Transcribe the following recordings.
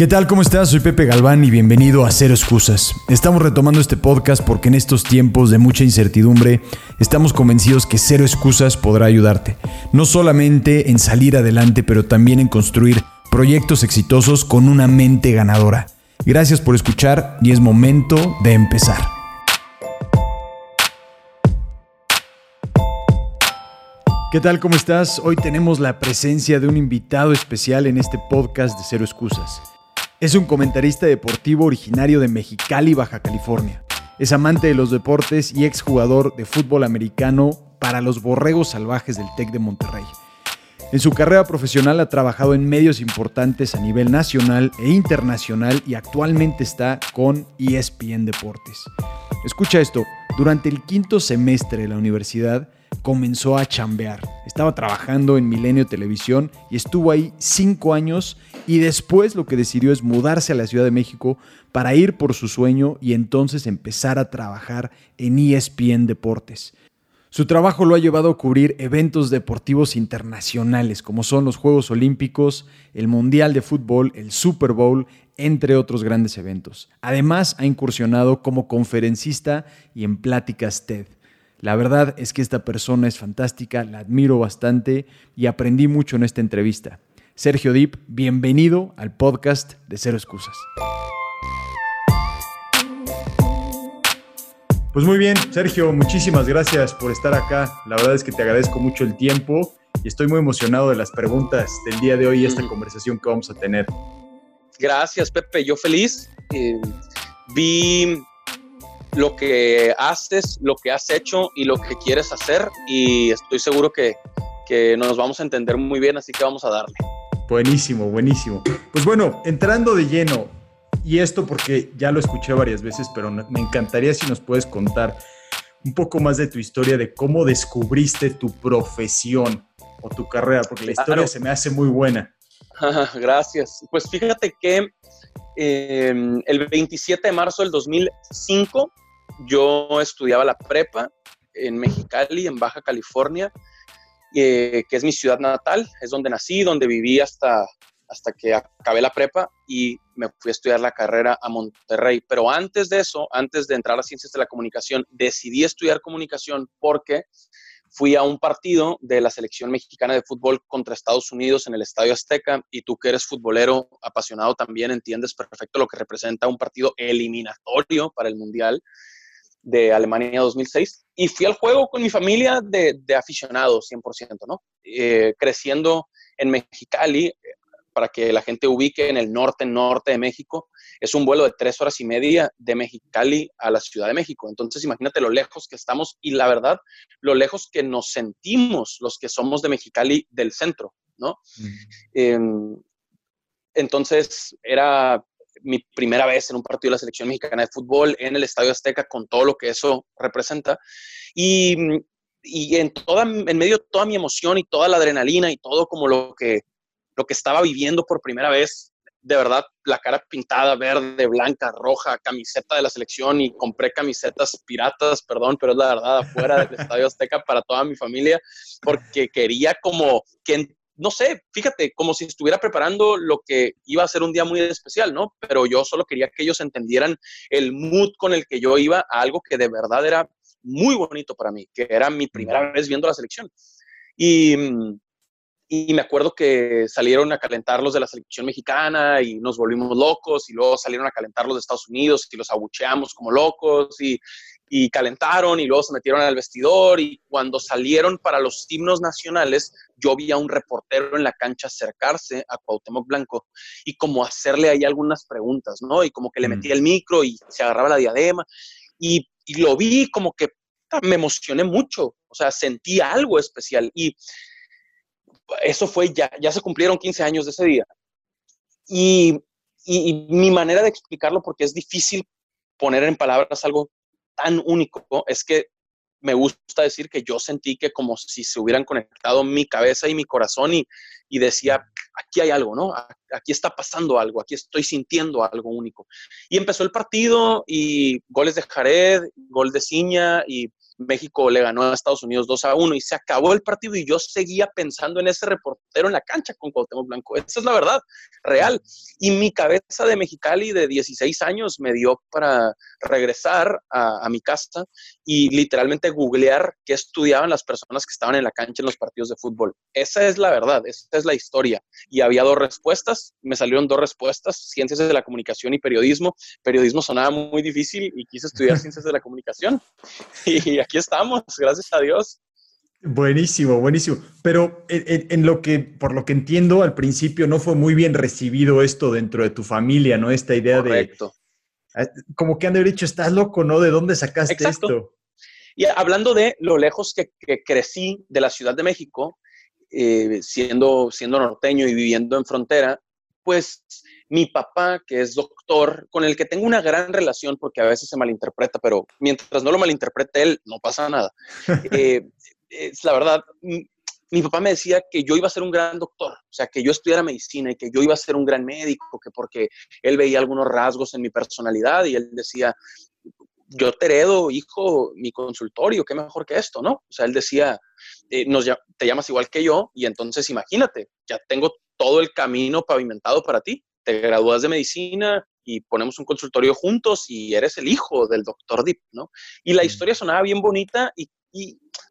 ¿Qué tal? ¿Cómo estás? Soy Pepe Galván y bienvenido a Cero Excusas. Estamos retomando este podcast porque en estos tiempos de mucha incertidumbre estamos convencidos que Cero Excusas podrá ayudarte. No solamente en salir adelante, pero también en construir proyectos exitosos con una mente ganadora. Gracias por escuchar y es momento de empezar. ¿Qué tal? ¿Cómo estás? Hoy tenemos la presencia de un invitado especial en este podcast de Cero Excusas. Es un comentarista deportivo originario de Mexicali, Baja California. Es amante de los deportes y exjugador de fútbol americano para los Borregos Salvajes del TEC de Monterrey. En su carrera profesional ha trabajado en medios importantes a nivel nacional e internacional y actualmente está con ESPN Deportes. Escucha esto, durante el quinto semestre de la universidad, comenzó a chambear. Estaba trabajando en Milenio Televisión y estuvo ahí cinco años y después lo que decidió es mudarse a la Ciudad de México para ir por su sueño y entonces empezar a trabajar en ESPN Deportes. Su trabajo lo ha llevado a cubrir eventos deportivos internacionales como son los Juegos Olímpicos, el Mundial de Fútbol, el Super Bowl, entre otros grandes eventos. Además, ha incursionado como conferencista y en pláticas TED. La verdad es que esta persona es fantástica, la admiro bastante y aprendí mucho en esta entrevista. Sergio Dip, bienvenido al podcast de Cero Excusas. Pues muy bien, Sergio, muchísimas gracias por estar acá. La verdad es que te agradezco mucho el tiempo y estoy muy emocionado de las preguntas del día de hoy y esta conversación que vamos a tener. Gracias, Pepe. Yo feliz. Eh, vi lo que haces, lo que has hecho y lo que quieres hacer y estoy seguro que, que nos vamos a entender muy bien, así que vamos a darle. Buenísimo, buenísimo. Pues bueno, entrando de lleno, y esto porque ya lo escuché varias veces, pero me encantaría si nos puedes contar un poco más de tu historia, de cómo descubriste tu profesión o tu carrera, porque la historia se me hace muy buena. Gracias. Pues fíjate que eh, el 27 de marzo del 2005 yo estudiaba la prepa en Mexicali, en Baja California, eh, que es mi ciudad natal, es donde nací, donde viví hasta, hasta que acabé la prepa y me fui a estudiar la carrera a Monterrey. Pero antes de eso, antes de entrar a Ciencias de la Comunicación, decidí estudiar comunicación porque fui a un partido de la selección mexicana de fútbol contra Estados Unidos en el Estadio Azteca y tú que eres futbolero apasionado también entiendes perfecto lo que representa un partido eliminatorio para el Mundial de Alemania 2006 y fui al juego con mi familia de, de aficionados 100%, ¿no? Eh, creciendo en Mexicali, eh, para que la gente ubique en el norte, norte de México, es un vuelo de tres horas y media de Mexicali a la Ciudad de México. Entonces, imagínate lo lejos que estamos y la verdad, lo lejos que nos sentimos los que somos de Mexicali del centro, ¿no? Em, entonces, era mi primera vez en un partido de la selección mexicana de fútbol en el Estadio Azteca con todo lo que eso representa. Y, y en, toda, en medio de toda mi emoción y toda la adrenalina y todo como lo que, lo que estaba viviendo por primera vez, de verdad, la cara pintada, verde, blanca, roja, camiseta de la selección y compré camisetas piratas, perdón, pero es la verdad, afuera del Estadio Azteca para toda mi familia, porque quería como que no sé, fíjate, como si estuviera preparando lo que iba a ser un día muy especial, ¿no? Pero yo solo quería que ellos entendieran el mood con el que yo iba a algo que de verdad era muy bonito para mí, que era mi primera vez viendo la selección. Y, y me acuerdo que salieron a calentar los de la selección mexicana y nos volvimos locos y luego salieron a calentar los de Estados Unidos y los abucheamos como locos y, y calentaron y luego se metieron al vestidor y cuando salieron para los himnos nacionales, yo vi a un reportero en la cancha acercarse a Cuauhtémoc Blanco y como hacerle ahí algunas preguntas, ¿no? Y como que le mm. metía el micro y se agarraba la diadema y, y lo vi como que me emocioné mucho, o sea, sentí algo especial y eso fue ya, ya se cumplieron 15 años de ese día. Y, y, y mi manera de explicarlo, porque es difícil poner en palabras algo tan único es que me gusta decir que yo sentí que como si se hubieran conectado mi cabeza y mi corazón y, y decía, aquí hay algo, ¿no? Aquí está pasando algo, aquí estoy sintiendo algo único. Y empezó el partido y goles de Jared, gol de Ciña y México le ganó a Estados Unidos 2 a 1 y se acabó el partido y yo seguía pensando en ese reportero en la cancha con Cuauhtémoc Blanco. Esa es la verdad, real. Y mi cabeza de Mexicali de 16 años me dio para regresar a, a mi casa y literalmente googlear qué estudiaban las personas que estaban en la cancha en los partidos de fútbol. Esa es la verdad, esa es la historia. Y había dos respuestas, me salieron dos respuestas, ciencias de la comunicación y periodismo. Periodismo sonaba muy difícil y quise estudiar ciencias de la comunicación. Y aquí estamos, gracias a Dios. Buenísimo, buenísimo. Pero en, lo que, por lo que entiendo, al principio no fue muy bien recibido esto dentro de tu familia, ¿no? Esta idea Correcto. de. Ah, como que han de haber dicho, estás loco, ¿no? ¿De dónde sacaste esto? Y hablando de lo lejos que, crecí de la Ciudad de México, eh, siendo, siendo norteño y viviendo en frontera, pues mi papá, que es doctor, con el que tengo una gran relación porque a veces se malinterpreta, pero mientras no lo malinterprete él, no pasa nada. Eh, es la verdad, mi, papá me decía que yo iba a ser un gran doctor, o sea, que yo estudiara medicina y que yo iba a ser un gran médico, que porque él veía algunos rasgos en mi personalidad y él decía, yo te heredo, hijo, mi consultorio, qué mejor que esto, ¿no? O sea, él decía, eh, nos, te llamas igual que yo y entonces imagínate, ya tengo todo el camino pavimentado para ti te gradúas de medicina y ponemos un consultorio juntos y eres el hijo del doctor Deep, ¿no? Y la historia sonaba bien bonita y,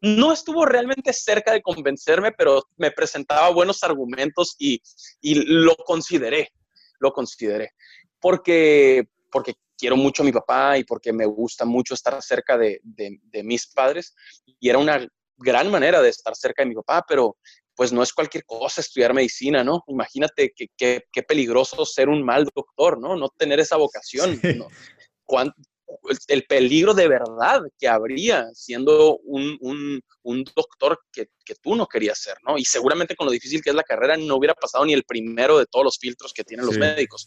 no estuvo realmente cerca de convencerme, pero me presentaba buenos argumentos y, lo consideré, lo consideré. Porque, porque quiero mucho a mi papá y porque me gusta mucho estar cerca de, de mis padres. Y era una gran manera de estar cerca de mi papá, pero pues no es cualquier cosa estudiar medicina, ¿no? Imagínate qué peligroso ser un mal doctor, ¿no? No tener esa vocación. ¿no? El peligro de verdad que habría siendo un, doctor que, tú no querías ser, ¿no? Y seguramente con lo difícil que es la carrera no hubiera pasado ni el primero de todos los filtros que tienen los médicos.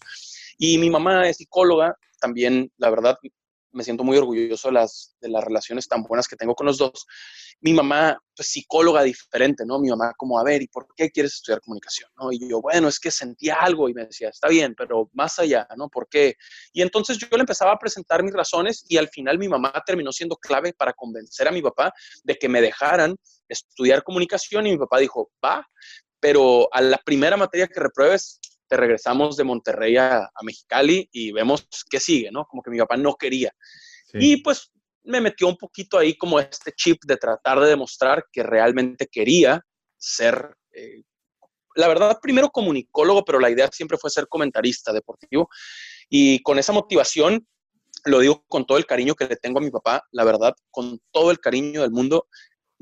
Y mi mamá es psicóloga, también, la verdad, me siento muy orgulloso de las, de las relaciones tan buenas que tengo con los dos. Mi mamá, pues psicóloga diferente, ¿no? Mi mamá como, a ver, ¿y por qué quieres estudiar comunicación? ¿no? Y yo, bueno, es que sentía algo y me decía, está bien, pero más allá, ¿no? ¿Por qué? Y entonces yo le empezaba a presentar mis razones y al final mi mamá terminó siendo clave para convencer a mi papá de que me dejaran estudiar comunicación y mi papá dijo, va, pero a la primera materia que repruebes, regresamos de Monterrey a, Mexicali y vemos qué sigue, ¿no? Como que mi papá no quería. Y pues me metió un poquito ahí como este chip de tratar de demostrar que realmente quería ser, eh, la verdad, primero comunicólogo, pero la idea siempre fue ser comentarista deportivo. Y con esa motivación, lo digo con todo el cariño que le tengo a mi papá, la verdad, con todo el cariño del mundo,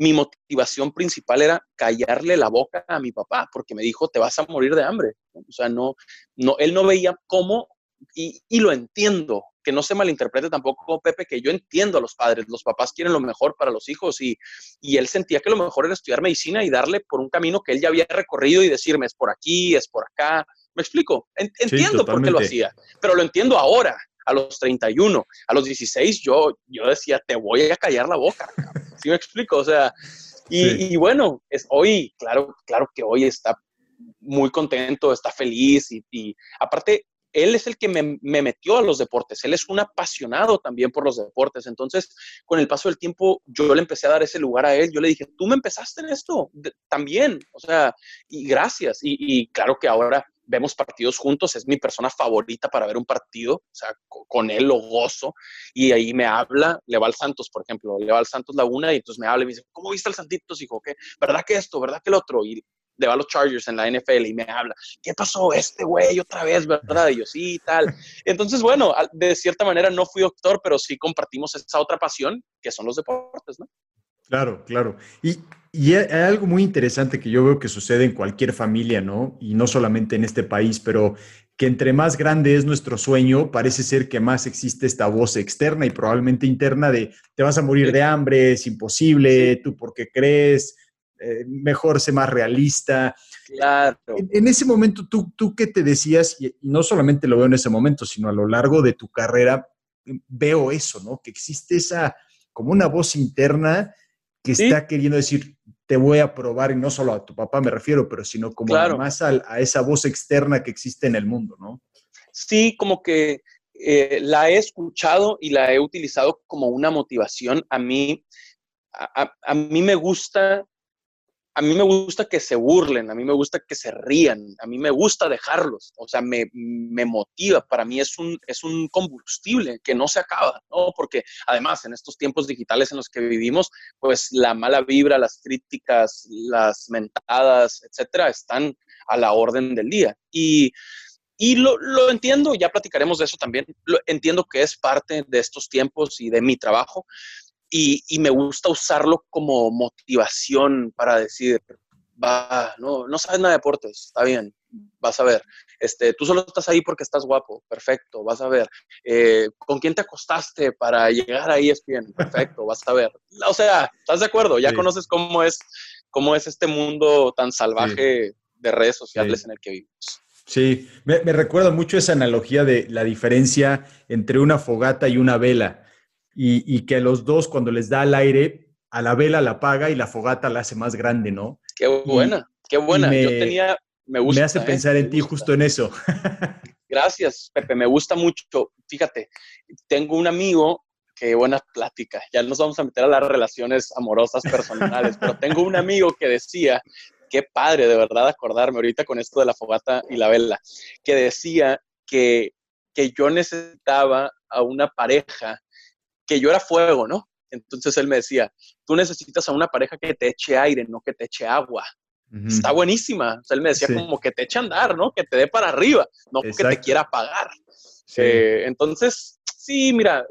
mi motivación principal era callarle la boca a mi papá, porque me dijo, te vas a morir de hambre. O sea, no, no, él no veía cómo, y, lo entiendo, que no se malinterprete tampoco, Pepe, que yo entiendo a los padres, los papás quieren lo mejor para los hijos y, y él sentía que lo mejor era estudiar medicina y darle por un camino que él ya había recorrido y decirme, es por aquí, es por acá. ¿Me explico? entiendo por qué lo hacía, pero lo entiendo ahora, a los 31, a los 16, yo, yo decía, te voy a callar la boca. ¿Sí me explico? O sea, y, bueno, es hoy, claro, claro que hoy está muy contento, está feliz y, aparte, él es el que me, metió a los deportes, él es un apasionado también por los deportes, entonces con el paso del tiempo yo le empecé a dar ese lugar a él, yo le dije, tú me empezaste en esto también, o sea, y gracias, y claro que ahora vemos partidos juntos, es mi persona favorita para ver un partido, o sea, con él lo gozo, y ahí me habla, le va al Santos, por ejemplo, le va al Santos Laguna, y entonces me habla y me dice, ¿cómo viste al Santitos, hijo? ¿Qué? ¿Verdad que esto? ¿Verdad que el otro? Y le va a los Chargers en la NFL y me habla, ¿qué pasó este güey otra vez, verdad? Y yo, sí, tal. Entonces, bueno, de cierta manera no fui doctor, pero sí compartimos esa otra pasión, que son los deportes, ¿no? Claro, claro. Y, y hay algo muy interesante que yo veo que sucede en cualquier familia, ¿no? Y no solamente en este país, pero que entre más grande es nuestro sueño, parece ser que más existe esta voz externa y probablemente interna de te vas a morir de hambre, es imposible, tú por qué crees, eh, mejor sé más realista. Claro. En, ese momento, ¿tú, ¿tú qué te decías? Y, y no solamente lo veo en ese momento, sino a lo largo de tu carrera, veo eso, ¿no? Que existe esa, como una voz interna que está queriendo decir, te voy a probar, y no solo a tu papá me refiero, pero sino como más a, esa voz externa que existe en el mundo, ¿no? Sí, como que eh, la he escuchado y la he utilizado como una motivación. A mí a, mí me gusta a mí me gusta que se burlen, a mí me gusta que se rían, a mí me gusta dejarlos, o sea, me, motiva, para mí es un, es un combustible que no se acaba, ¿no? Porque además en estos tiempos digitales en los que vivimos, pues la mala vibra, las críticas, las mentadas, etcétera, están a la orden del día. Y, y lo, lo entiendo, ya platicaremos de eso también, lo, entiendo que es parte de estos tiempos y de mi trabajo, y, me gusta usarlo como motivación para decir, va, no, no sabes nada de deportes, está bien, vas a ver. Este, tú solo estás ahí porque estás guapo, perfecto, vas a ver. Eh, ¿Con quién te acostaste para llegar ahí es bien? Perfecto, vas a ver. O sea, ¿estás de acuerdo? Ya conoces cómo es, cómo es este mundo tan salvaje de redes sociales en el que vivimos. Sí, me, me recuerda mucho esa analogía de la diferencia entre una fogata y una vela y, que los dos cuando les da al aire, a la vela la apaga y la fogata la hace más grande, ¿no? Qué buena, qué buena. Me, Yo tenía, me gusta. Me hace ¿eh? pensar en ti justo en eso. Gracias, Pepe, me gusta mucho. Fíjate, tengo un amigo qué buena plática. Ya nos vamos a meter a las relaciones amorosas personales, pero tengo un amigo que decía, qué padre de verdad acordarme ahorita con esto de la fogata y la vela, que decía que, que yo necesitaba a una pareja que yo era fuego, ¿no? Entonces él me decía, tú necesitas a una pareja que te eche aire, no que te eche agua. Está buenísima. O sea, él me decía como que te eche a andar, ¿no? Que te dé para arriba, no que te quiera apagar. Eh, entonces, sí, mira,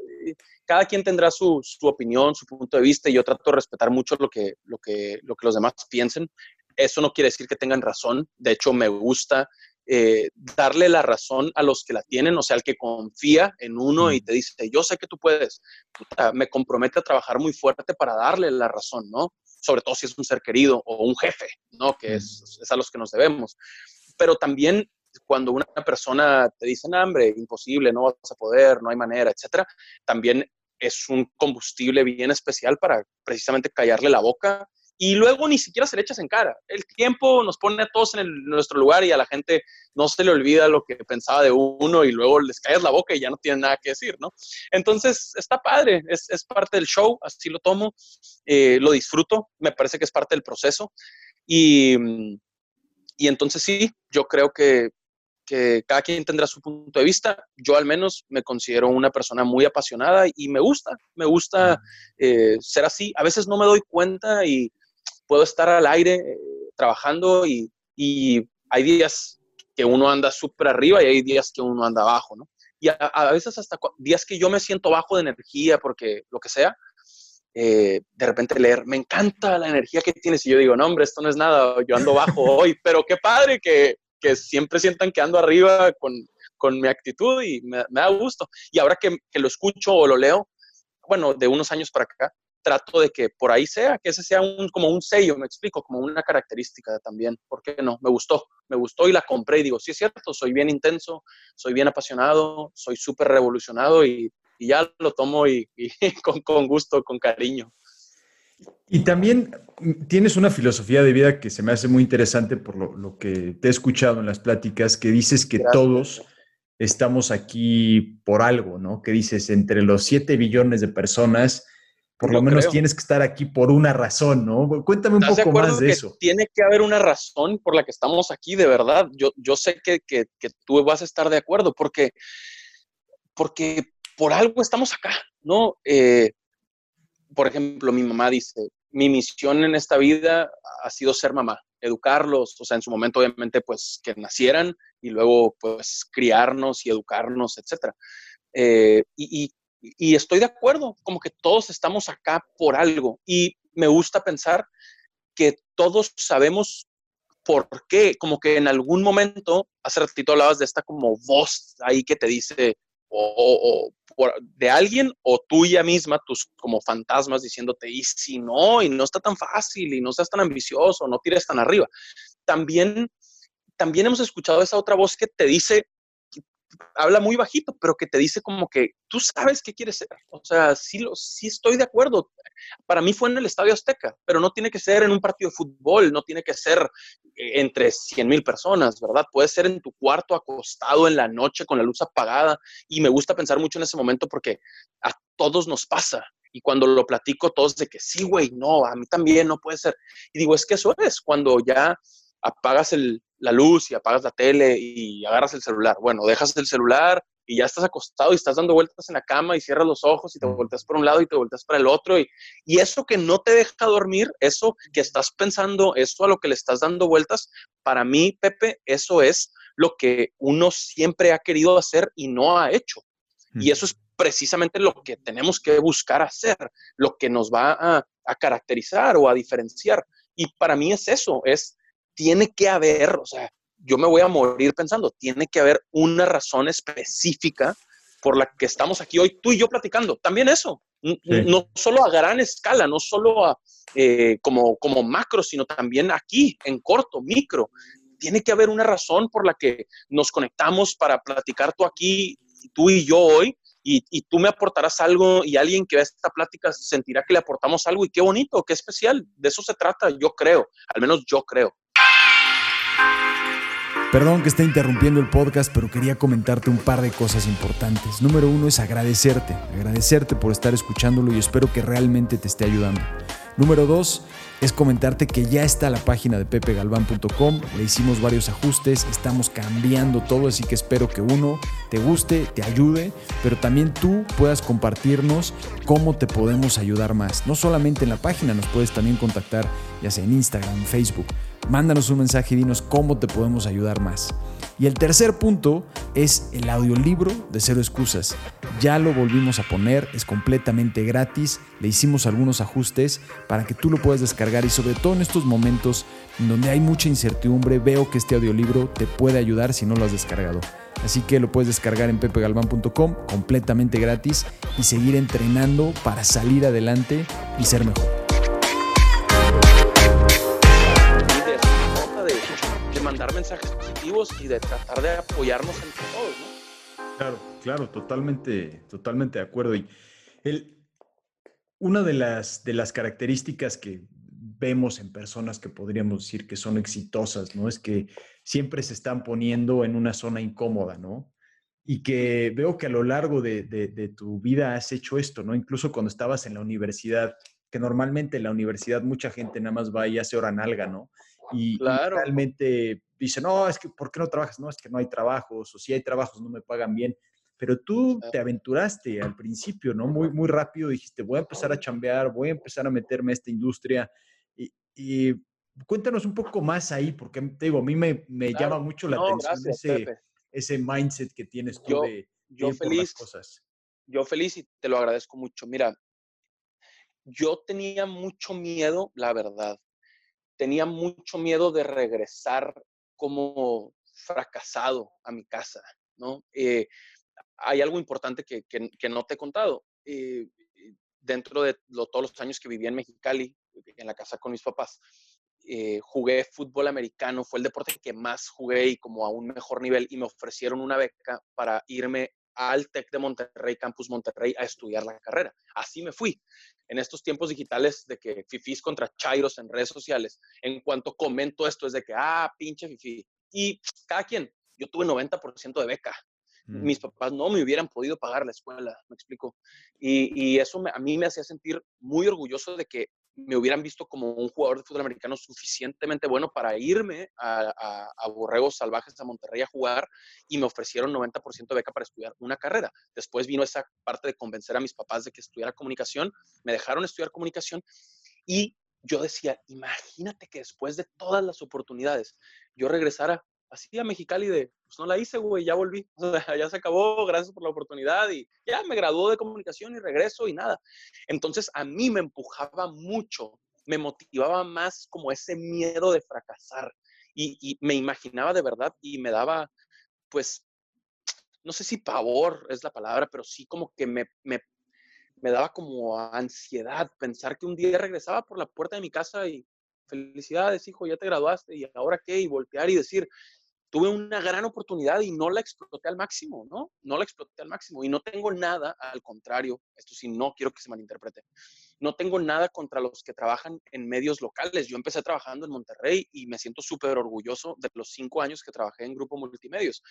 cada quien tendrá su, su, opinión, su punto de vista y yo trato de respetar mucho lo que, lo, que, lo que los demás piensen. Eso no quiere decir que tengan razón. De hecho, me gusta eh, darle la razón a los que la tienen, o sea, al que confía en uno y te dice, yo sé que tú puedes, me compromete a trabajar muy fuerte para darle la razón, ¿no? Sobre todo si es un ser querido o un jefe, ¿no? Que es, es a los que nos debemos. Pero también cuando una persona te dice, no, hombre, imposible, no vas a poder, no hay manera, etcétera, también es un combustible bien especial para precisamente callarle la boca y luego ni siquiera se le echas en cara. El tiempo nos pone a todos en nuestro lugar y a la gente no se le olvida lo que pensaba de uno y luego les caes la boca y ya no tienen nada que decir, ¿no? Entonces, está padre, es, es parte del show, así lo tomo, eh, lo disfruto, me parece que es parte del proceso. Y, y entonces sí, yo creo que, que cada quien tendrá su punto de vista. Yo al menos me considero una persona muy apasionada y me gusta, me gusta eh, ser así. A veces no me doy cuenta y puedo estar al aire eh, trabajando y, hay días que uno anda súper arriba y hay días que uno anda abajo, ¿no? Y a, veces hasta días que yo me siento bajo de energía porque lo que sea, eh, de repente leer, me encanta la energía que tienes y yo digo, no hombre, esto no es nada, yo ando bajo hoy, pero qué padre que, que siempre sientan que ando arriba con, con mi actitud y me, da gusto. Y ahora que, que, lo escucho o lo leo, bueno, de unos años para acá, trato de que por ahí sea, que ese sea un, como un sello, me explico, como una característica también. ¿Por qué no? Me gustó, me gustó y la compré y digo, sí es cierto, soy bien intenso, soy bien apasionado, soy súper revolucionado y, ya lo tomo y, con, con, gusto, con cariño. Y también tienes una filosofía de vida que se me hace muy interesante por lo, lo que te he escuchado en las pláticas, que dices que todos estamos aquí por algo, ¿no? Que dices, entre los 7 billones de personas, por lo menos tienes que estar aquí por una razón, ¿no? Cuéntame un poco más de eso. Tiene que haber una razón por la que estamos aquí, de verdad. Yo, yo sé que, que, tú vas a estar de acuerdo, porque, porque por algo estamos acá, ¿no? Eh, por ejemplo, mi mamá dice, mi misión en esta vida ha sido ser mamá, educarlos, o sea, en su momento obviamente pues que nacieran y luego pues criarnos y educarnos, etcétera. Eh, y, y, y estoy de acuerdo, como que todos estamos acá por algo. Y me gusta pensar que todos sabemos por qué, como que en algún momento, hace ratito hablabas de esta como voz ahí que te dice, o, de alguien o tuya misma, tus como fantasmas diciéndote, y si no, y no está tan fácil, y no seas tan ambicioso, no tires tan arriba. También, también hemos escuchado esa otra voz que te dice, habla muy bajito, pero que te dice como que tú sabes qué quieres ser. O sea, sí, lo, sí estoy de acuerdo. Para mí fue en el Estadio Azteca, pero no tiene que ser en un partido de fútbol, no tiene que ser eh, entre 100 mil personas, ¿verdad? Puede ser en tu cuarto acostado en la noche con la luz apagada. Y me gusta pensar mucho en ese momento porque a todos nos pasa Y cuando lo platico, todos de que sí, güey, no, a mí también no puede ser. Y digo, es que eso es cuando ya apagas la luz y apagas la tele y agarras el celular. Bueno, dejas el celular y ya estás acostado y estás dando vueltas en la cama y cierras los ojos y te volteas por un lado y te volteas para el otro. Y, y eso que no te deja dormir, eso que estás pensando, eso a lo que le estás dando vueltas, para mí, Pepe, eso es lo que uno siempre ha querido hacer y no ha hecho. Y eso es precisamente lo que tenemos que buscar hacer, lo que nos va a, a caracterizar o a diferenciar. Y para mí es eso, es, tiene que haber, o sea, yo me voy a morir pensando, tiene que haber una razón específica por la que estamos aquí hoy, tú y yo platicando. También eso, no solo a gran escala, no solo a, eh, como, como macro, sino también aquí, en corto, micro. Tiene que haber una razón por la que nos conectamos para platicar tú aquí, tú y yo hoy, y, y, tú me aportarás algo y alguien que ve esta plática sentirá que le aportamos algo y qué bonito, qué especial. De eso se trata, yo creo, al menos yo creo. Perdón que esté interrumpiendo el podcast, pero quería comentarte un par de cosas importantes. Número uno es agradecerte, agradecerte por estar escuchándolo y espero que realmente te esté ayudando. Número dos es comentarte que ya está la página de pepegalván.com, le hicimos varios ajustes, estamos cambiando todo, así que espero que uno te guste, te ayude, pero también tú puedas compartirnos cómo te podemos ayudar más. No solamente en la página, nos puedes también contactar ya sea en Instagram, Facebook Mándanos un mensaje y dinos cómo te podemos ayudar más. Y el tercer punto es el audiolibro de Cero Excusas. Ya lo volvimos a poner, es completamente gratis, le hicimos algunos ajustes para que tú lo puedas descargar y sobre todo en estos momentos en donde hay mucha incertidumbre, veo que este audiolibro te puede ayudar si no lo has descargado. Así que lo puedes descargar en pepegalvan.com completamente gratis y seguir entrenando para salir adelante y ser mejor. Mensajes positivos y de tratar de apoyarnos entre todos, ¿no? Claro, claro, totalmente, totalmente de acuerdo. Y el, una de las, de las características que vemos en personas que podríamos decir que son exitosas, ¿no? Es que siempre se están poniendo en una zona incómoda, ¿no? Y que veo que a lo largo de, de, tu vida has hecho esto, ¿no? Incluso cuando estabas en la universidad, que normalmente en la universidad mucha gente nada más va y hace hora nalga, ¿no? Y, claro. realmente dice, no, es que, ¿por qué no trabajas? No, es que no hay trabajos, o si hay trabajos no me pagan bien. Pero tú te aventuraste al principio, ¿no? Muy, muy rápido dijiste, voy a empezar a chambear, voy a empezar a meterme a esta industria. Y, cuéntanos un poco más ahí, porque te digo, a mí me, me llama mucho la atención ese, ese mindset que tienes tú de, yo feliz, cosas. Yo feliz y te lo agradezco mucho. Mira, yo tenía mucho miedo, la verdad. Tenía mucho miedo de regresar como fracasado a mi casa, ¿no? Eh, hay algo importante que, que, no te he contado. Eh, dentro de todos los años que viví en Mexicali, en la casa con mis papás, eh, jugué fútbol americano, fue el deporte que más jugué y como a un mejor nivel, y me ofrecieron una beca para irme al TEC de Monterrey, Campus Monterrey, a estudiar la carrera. Así me fui. En estos tiempos digitales de que fifís contra chairos en redes sociales, en cuanto comento esto es de que, ah, pinche fifi. Y cada quien, yo tuve 90% de beca. Mm. Mis papás no me hubieran podido pagar la escuela, me explico. Y, eso a mí me hacía sentir muy orgulloso de que me hubieran visto como un jugador de fútbol americano suficientemente bueno para irme a, a, Borregos Salvajes a Monterrey a jugar y me ofrecieron 90% de beca para estudiar una carrera. Después vino esa parte de convencer a mis papás de que estudiara comunicación, me dejaron estudiar comunicación y yo decía, imagínate que después de todas las oportunidades yo regresara así a Mexicali de, pues no la hice, güey, ya volví, ya se acabó, gracias por la oportunidad y ya me graduó de comunicación y regreso y nada. Entonces a mí me empujaba mucho, me motivaba más como ese miedo de fracasar y, me imaginaba de verdad y me daba, pues, no sé si pavor es la palabra, pero sí como que me, me, me daba como ansiedad pensar que un día regresaba por la puerta de mi casa y felicidades, hijo, ya te graduaste, y ahora qué, y voltear y decir, tuve una gran oportunidad y no la exploté al máximo, ¿no? No la exploté al máximo y no tengo nada, al contrario, esto sí, no quiero que se malinterprete. No tengo nada contra los que trabajan en medios locales. Yo empecé trabajando en Monterrey y me siento súper orgulloso de los cinco años que trabajé en Grupo Multimedios.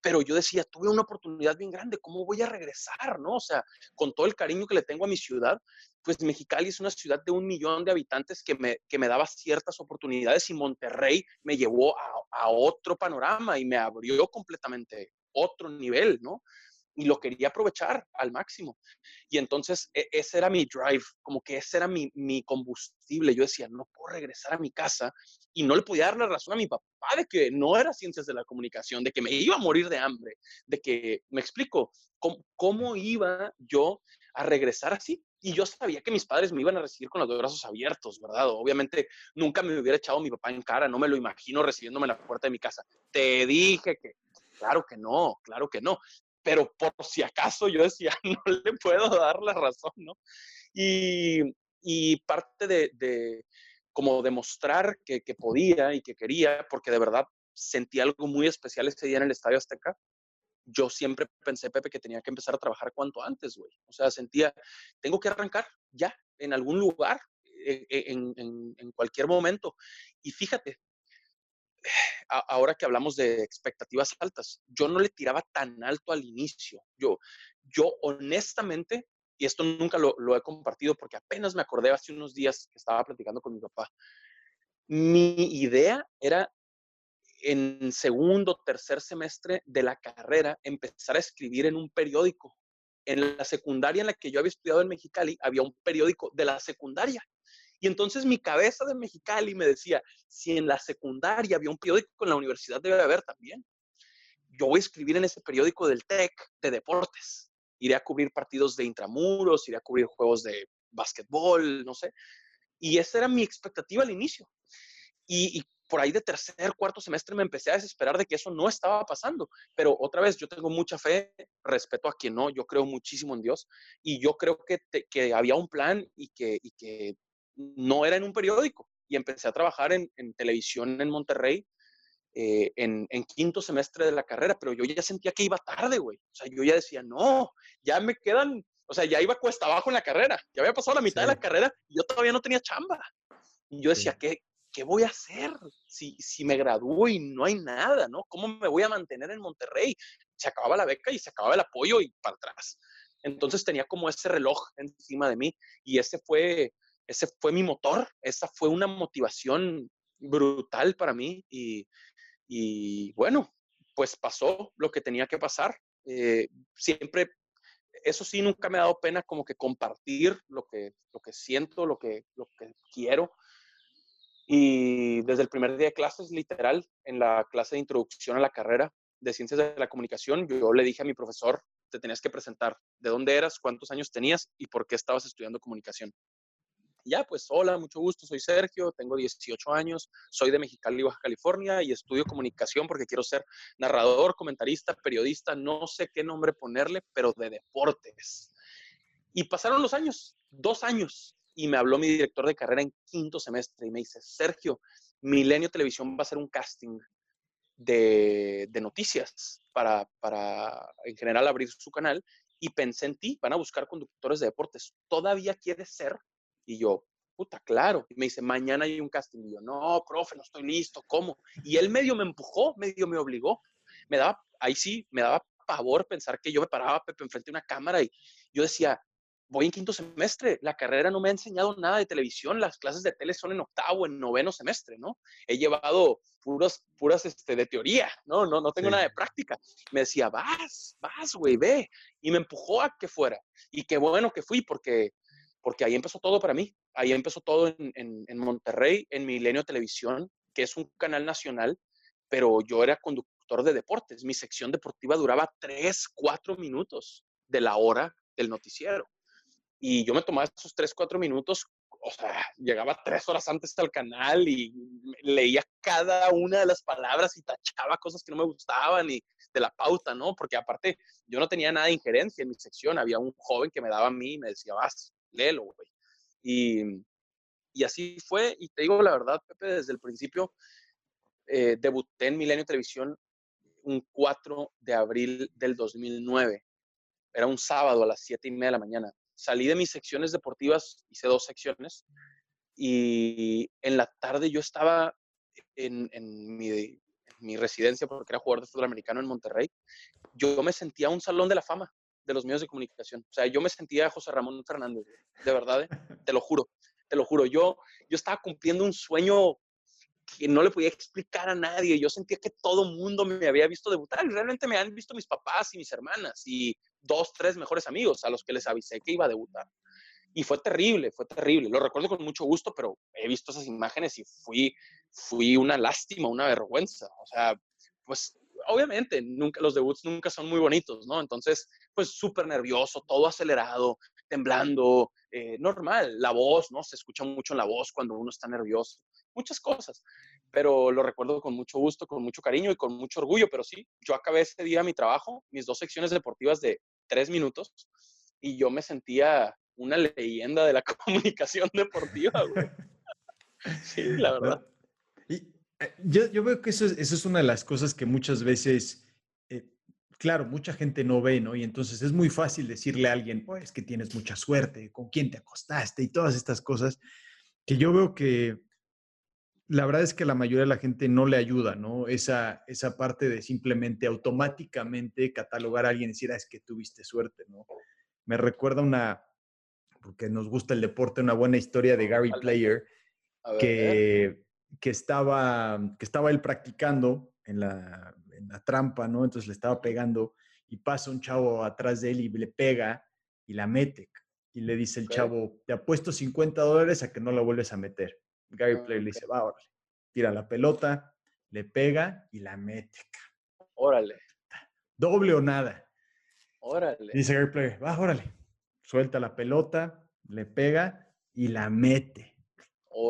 Pero yo decía, tuve una oportunidad bien grande, ¿cómo voy a regresar? ¿No? O sea, con todo el cariño que le tengo a mi ciudad, pues Mexicali es una ciudad de un millón de habitantes que me, que me daba ciertas oportunidades y Monterrey me llevó a, a otro panorama y me abrió completamente otro nivel, ¿no? Y lo quería aprovechar al máximo. Y entonces e, ese era mi drive, como que ese era mi, mi, combustible. Yo decía, no puedo regresar a mi casa y no le podía dar la razón a mi papá de que no era ciencias de la comunicación, de que me iba a morir de hambre, de que, me explico, cómo, cómo iba yo a regresar así. Y yo sabía que mis padres me iban a recibir con los brazos abiertos, ¿verdad? Obviamente nunca me hubiera echado mi papá en cara, no me lo imagino recibiéndome en la puerta de mi casa. Te dije que, Claro que no, claro que no pero por si acaso yo decía, no le puedo dar la razón, ¿no? Y, y parte de, de, como demostrar que, que, podía y que quería, porque de verdad sentí algo muy especial ese día en el Estadio Azteca, yo siempre pensé, Pepe, que tenía que empezar a trabajar cuanto antes, güey. O sea, sentía, tengo que arrancar ya, en algún lugar, e, e, en, en cualquier momento. Y fíjate, ahora que hablamos de expectativas altas, yo no le tiraba tan alto al inicio. Yo, yo honestamente, y esto nunca lo, he compartido porque apenas me acordé hace unos días que estaba platicando con mi papá, mi idea era en segundo, tercer semestre de la carrera empezar a escribir en un periódico. En la secundaria en la que yo había estudiado en Mexicali, había un periódico de la secundaria y entonces mi cabeza de Mexicali me decía, si en la secundaria había un periódico en la universidad, debe haber también. Yo voy a escribir en ese periódico del TEC de deportes. Iré a cubrir partidos de intramuros, iré a cubrir juegos de básquetbol, no sé. Y esa era mi expectativa al inicio. Y, y, por ahí de tercer, cuarto semestre me empecé a desesperar de que eso no estaba pasando. Pero otra vez, yo tengo mucha fe, respeto a quien no, yo creo muchísimo en Dios y yo creo que, te, que había un plan y que, y que no era en un periódico y empecé a trabajar en, televisión en Monterrey eh, en, quinto semestre de la carrera, pero yo ya sentía que iba tarde, güey. O sea, yo ya decía, no, ya me quedan, o sea, ya iba cuesta abajo en la carrera, ya había pasado la mitad de la carrera y yo todavía no tenía chamba. Y yo decía, ¿qué, ¿qué voy a hacer si, si me gradúo y no hay nada, ¿no? ¿Cómo me voy a mantener en Monterrey? Se acababa la beca y se acababa el apoyo y para atrás. Entonces tenía como ese reloj encima de mí y ese fue ese fue mi motor, esa fue una motivación brutal para mí y, y bueno, pues pasó lo que tenía que pasar. Eh, siempre, eso sí, nunca me ha dado pena como que compartir lo que, lo que siento, lo que, lo que quiero. Y desde el primer día de clases, literal, en la clase de introducción a la carrera de ciencias de la comunicación, yo le dije a mi profesor, te tenías que presentar de dónde eras, cuántos años tenías y por qué estabas estudiando comunicación ya, pues hola, mucho gusto, soy Sergio, tengo 18 años, soy de Mexicali, Baja California y estudio comunicación porque quiero ser narrador, comentarista, periodista, no sé qué nombre ponerle, pero de deportes. Y pasaron los años, dos años, y me habló mi director de carrera en quinto semestre y me dice, Sergio, Milenio Televisión va a hacer un casting de, de noticias para, para, en general, abrir su canal y pensé en ti, van a buscar conductores de deportes. ¿Todavía quieres ser? Y yo, puta, claro. Y me dice, mañana hay un casting. Y yo, no, profe, no estoy listo, ¿cómo? Y él medio me empujó, medio me obligó. Me daba, ahí sí, me daba pavor pensar que yo me paraba, Pepe, enfrente de una cámara y yo decía, voy en quinto semestre, la carrera no me ha enseñado nada de televisión, las clases de tele son en octavo, en noveno semestre, ¿no? He llevado puras, puras este, de teoría, ¿no? No, no tengo sí. nada de práctica. Me decía, vas, vas, güey, ve. Y me empujó a que fuera. Y qué bueno que fui, porque porque ahí empezó todo para mí. Ahí empezó todo en, en, en, Monterrey, en Milenio Televisión, que es un canal nacional, pero yo era conductor de deportes. Mi sección deportiva duraba tres, cuatro minutos de la hora del noticiero. Y yo me tomaba esos tres, cuatro minutos, o sea, llegaba tres horas antes al canal y leía cada una de las palabras y tachaba cosas que no me gustaban y de la pauta, ¿no? Porque aparte yo no tenía nada de injerencia en mi sección, había un joven que me daba a mí y me decía, vas, léelo, güey. Y, y, así fue, y te digo la verdad, Pepe, desde el principio eh, debuté en Milenio Televisión un 4 de abril del 2009. Era un sábado a las 7 y media de la mañana. salí de mis secciones deportivas, hice dos secciones, y en la tarde yo estaba en, en, mi, mi, residencia, porque era jugador de fútbol americano en Monterrey, yo me sentía un salón de la fama de los medios de comunicación. O sea, yo me sentía José Ramón Fernández, de verdad, ¿eh? te lo juro, te lo juro. Yo, yo estaba cumpliendo un sueño que no le podía explicar a nadie. Yo sentía que todo mundo me había visto debutar realmente me han visto mis papás y mis hermanas y dos, tres mejores amigos a los que les avisé que iba a debutar. Y fue terrible, fue terrible. Lo recuerdo con mucho gusto, pero he visto esas imágenes y fui, fui una lástima, una vergüenza. O sea, pues obviamente, nunca, los debuts nunca son muy bonitos, ¿no? Entonces, pues súper nervioso, todo acelerado, temblando, eh, normal, la voz, ¿no? Se escucha mucho en la voz cuando uno está nervioso, muchas cosas, pero lo recuerdo con mucho gusto, con mucho cariño y con mucho orgullo, pero sí, yo acabé ese día mi trabajo, mis dos secciones deportivas de tres minutos, y yo me sentía una leyenda de la comunicación deportiva, güey. Sí, la verdad. Y eh, yo, yo veo que eso es, eso es, una de las cosas que muchas veces, claro, mucha gente no ve, ¿no? Y entonces es muy fácil decirle a alguien, pues que tienes mucha suerte, con quién te acostaste y todas estas cosas, que yo veo que la verdad es que la mayoría de la gente no le ayuda, ¿no? Esa, esa parte de simplemente automáticamente catalogar a alguien y decir, ah, es que tuviste suerte, ¿no? Me recuerda una, porque nos gusta el deporte, una buena historia de Gary Player, que, que, estaba, que estaba él practicando en la, en la trampa, ¿no? Entonces le estaba pegando y pasa un chavo atrás de él y le pega y la mete. Y le dice el chavo, te apuesto 50 dólares a que no la vuelves a meter. Gary ah, Player le dice, va, órale. Tira la pelota, le pega y la mete. Órale. Doble o nada. Órale. Dice Gary Player, va, órale. Suelta la pelota, le pega y la mete.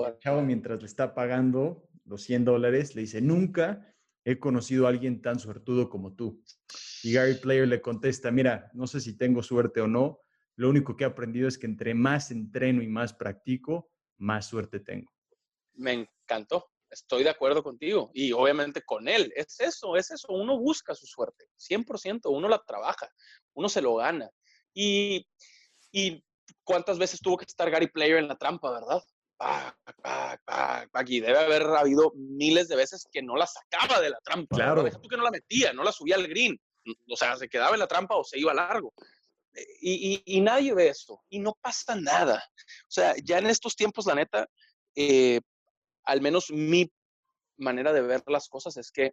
El chavo, mientras le está pagando los 100 dólares, le dice, nunca he conocido a alguien tan suertudo como tú. Y Gary Player le contesta, mira, no sé si tengo suerte o no, lo único que he aprendido es que entre más entreno y más practico, más suerte tengo me encantó. Estoy de acuerdo contigo y obviamente con él. Es eso, es eso. Uno busca su suerte, 100%, uno la trabaja, uno se lo gana. Y, y cuántas veces tuvo que estar Gary Player en la trampa, ¿verdad? Aquí debe haber habido miles de veces que no la sacaba de la trampa. Claro. Deja tú que no la metía, no la subía al green. O sea, se quedaba en la trampa o se iba largo. Y, y, y nadie ve eso. Y no pasa nada. O sea, ya en estos tiempos, la neta, eh, al menos mi manera de ver las cosas es que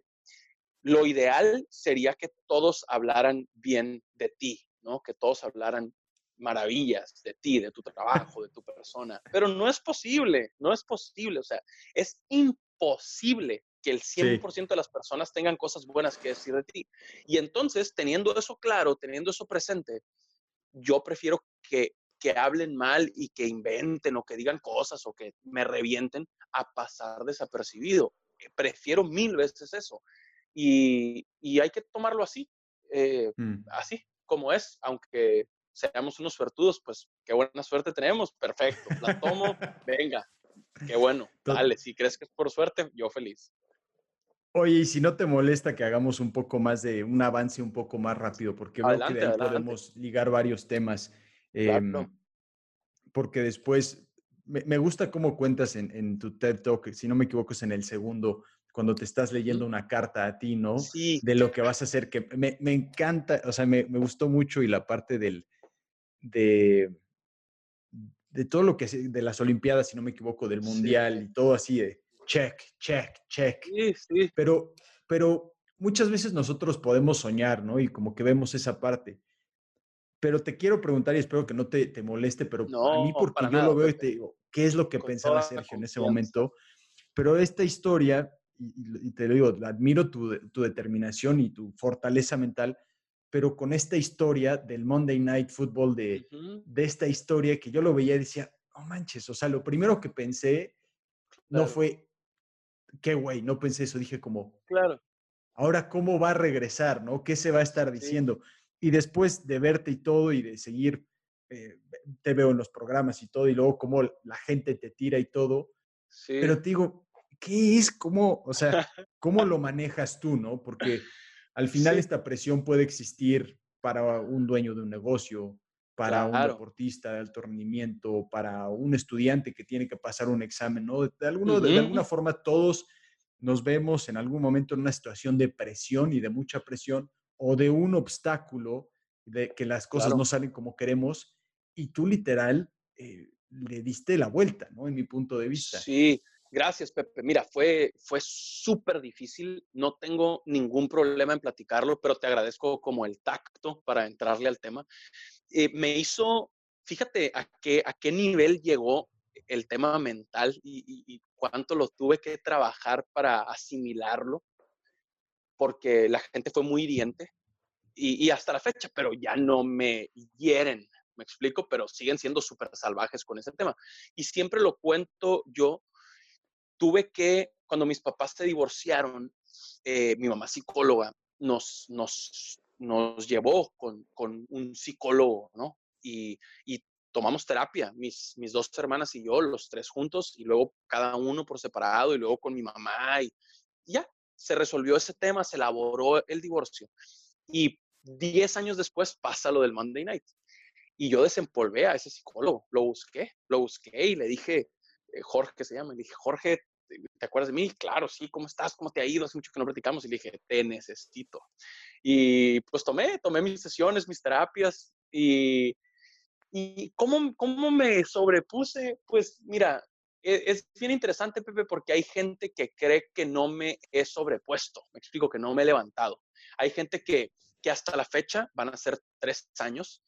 lo ideal sería que todos hablaran bien de ti, ¿no? Que todos hablaran maravillas de ti, de tu trabajo, de tu persona. Pero no es posible, no es posible. O sea, es imposible que el 100% de las personas tengan cosas buenas que decir de ti. Y entonces, teniendo eso claro, teniendo eso presente, yo prefiero que que hablen mal y que inventen o que digan cosas o que me revienten a pasar desapercibido. Eh, prefiero mil veces eso. Y, y hay que tomarlo así, eh, mm. así como es, aunque seamos unos suertudos, pues qué buena suerte tenemos, perfecto, la tomo, venga, qué bueno, dale, si crees que es por suerte, yo feliz. Oye, y si no te molesta que hagamos un poco más de un avance un poco más rápido, porque veo que de ahí podemos ligar varios temas. Em, porque después me, gusta cómo cuentas en, tu TED Talk, si no me equivoco es en el segundo, cuando te estás leyendo una carta a ti, ¿no? Sí. De lo que vas a hacer, que me, encanta, o sea, me, gustó mucho y la parte del, de, de todo lo que de las Olimpiadas, si no me equivoco, del Mundial y todo así de check, check, check. Sí, sí. Pero, pero muchas veces nosotros podemos soñar, ¿no? Y como que vemos esa parte pero te quiero preguntar y espero que no te, te moleste, pero a mí porque yo lo veo y te digo, ¿qué es lo que pensaba Sergio en ese momento? Pero esta historia, y, te lo digo, admiro tu, tu, determinación y tu fortaleza mental, pero con esta historia del Monday Night Football, de, de esta historia que yo lo veía y decía, no manches, o sea, lo primero que pensé no fue, qué güey, no pensé eso, dije como, claro. Ahora, ¿cómo va a regresar? ¿no? ¿Qué se va a estar diciendo? Y después de verte y todo y de seguir, eh, te veo en los programas y todo, y luego cómo la gente te tira y todo. Pero te digo, ¿qué es? ¿Cómo, o sea, cómo lo manejas tú, no? Porque al final esta presión puede existir para un dueño de un negocio, para un deportista de alto rendimiento, para un estudiante que tiene que pasar un examen, ¿no? De, alguno, de, alguna forma todos nos vemos en algún momento en una situación de presión y de mucha presión o de un obstáculo de que las cosas no salen como queremos y tú literal eh, le diste la vuelta, ¿no? En mi punto de vista. Sí, gracias, Pepe. Mira, fue, fue súper difícil. No tengo ningún problema en platicarlo, pero te agradezco como el tacto para entrarle al tema. Eh, me hizo, fíjate a qué, a qué nivel llegó el tema mental y, cuánto lo tuve que trabajar para asimilarlo, porque la gente fue muy hiriente y, y hasta la fecha, pero ya no me hieren, me explico, pero siguen siendo súper salvajes con ese tema. Y siempre lo cuento yo, tuve que, cuando mis papás se divorciaron, eh, mi mamá psicóloga nos, nos, nos llevó con, con un psicólogo, ¿no? Y, y, tomamos terapia, mis, mis dos hermanas y yo, los tres juntos, y luego cada uno por separado, y luego con mi mamá, y, ya, se resolvió ese tema, se elaboró el divorcio. Y diez años después pasa lo del Monday Night. Y yo desempolvé a ese psicólogo, lo busqué, lo busqué y le dije, eh, Jorge, se llama, le dije, Jorge, ¿te acuerdas de mí? Claro, sí, ¿cómo estás? ¿Cómo te ha ido? Hace mucho que no platicamos. Y le dije, te necesito. Y pues tomé, tomé mis sesiones, mis terapias y, y ¿cómo, cómo me sobrepuse? Pues mira, e, es, bien interesante, Pepe, porque hay gente que cree que no me he sobrepuesto. Me explico, que no me he levantado. Hay gente que, que hasta la fecha, van a ser tres años,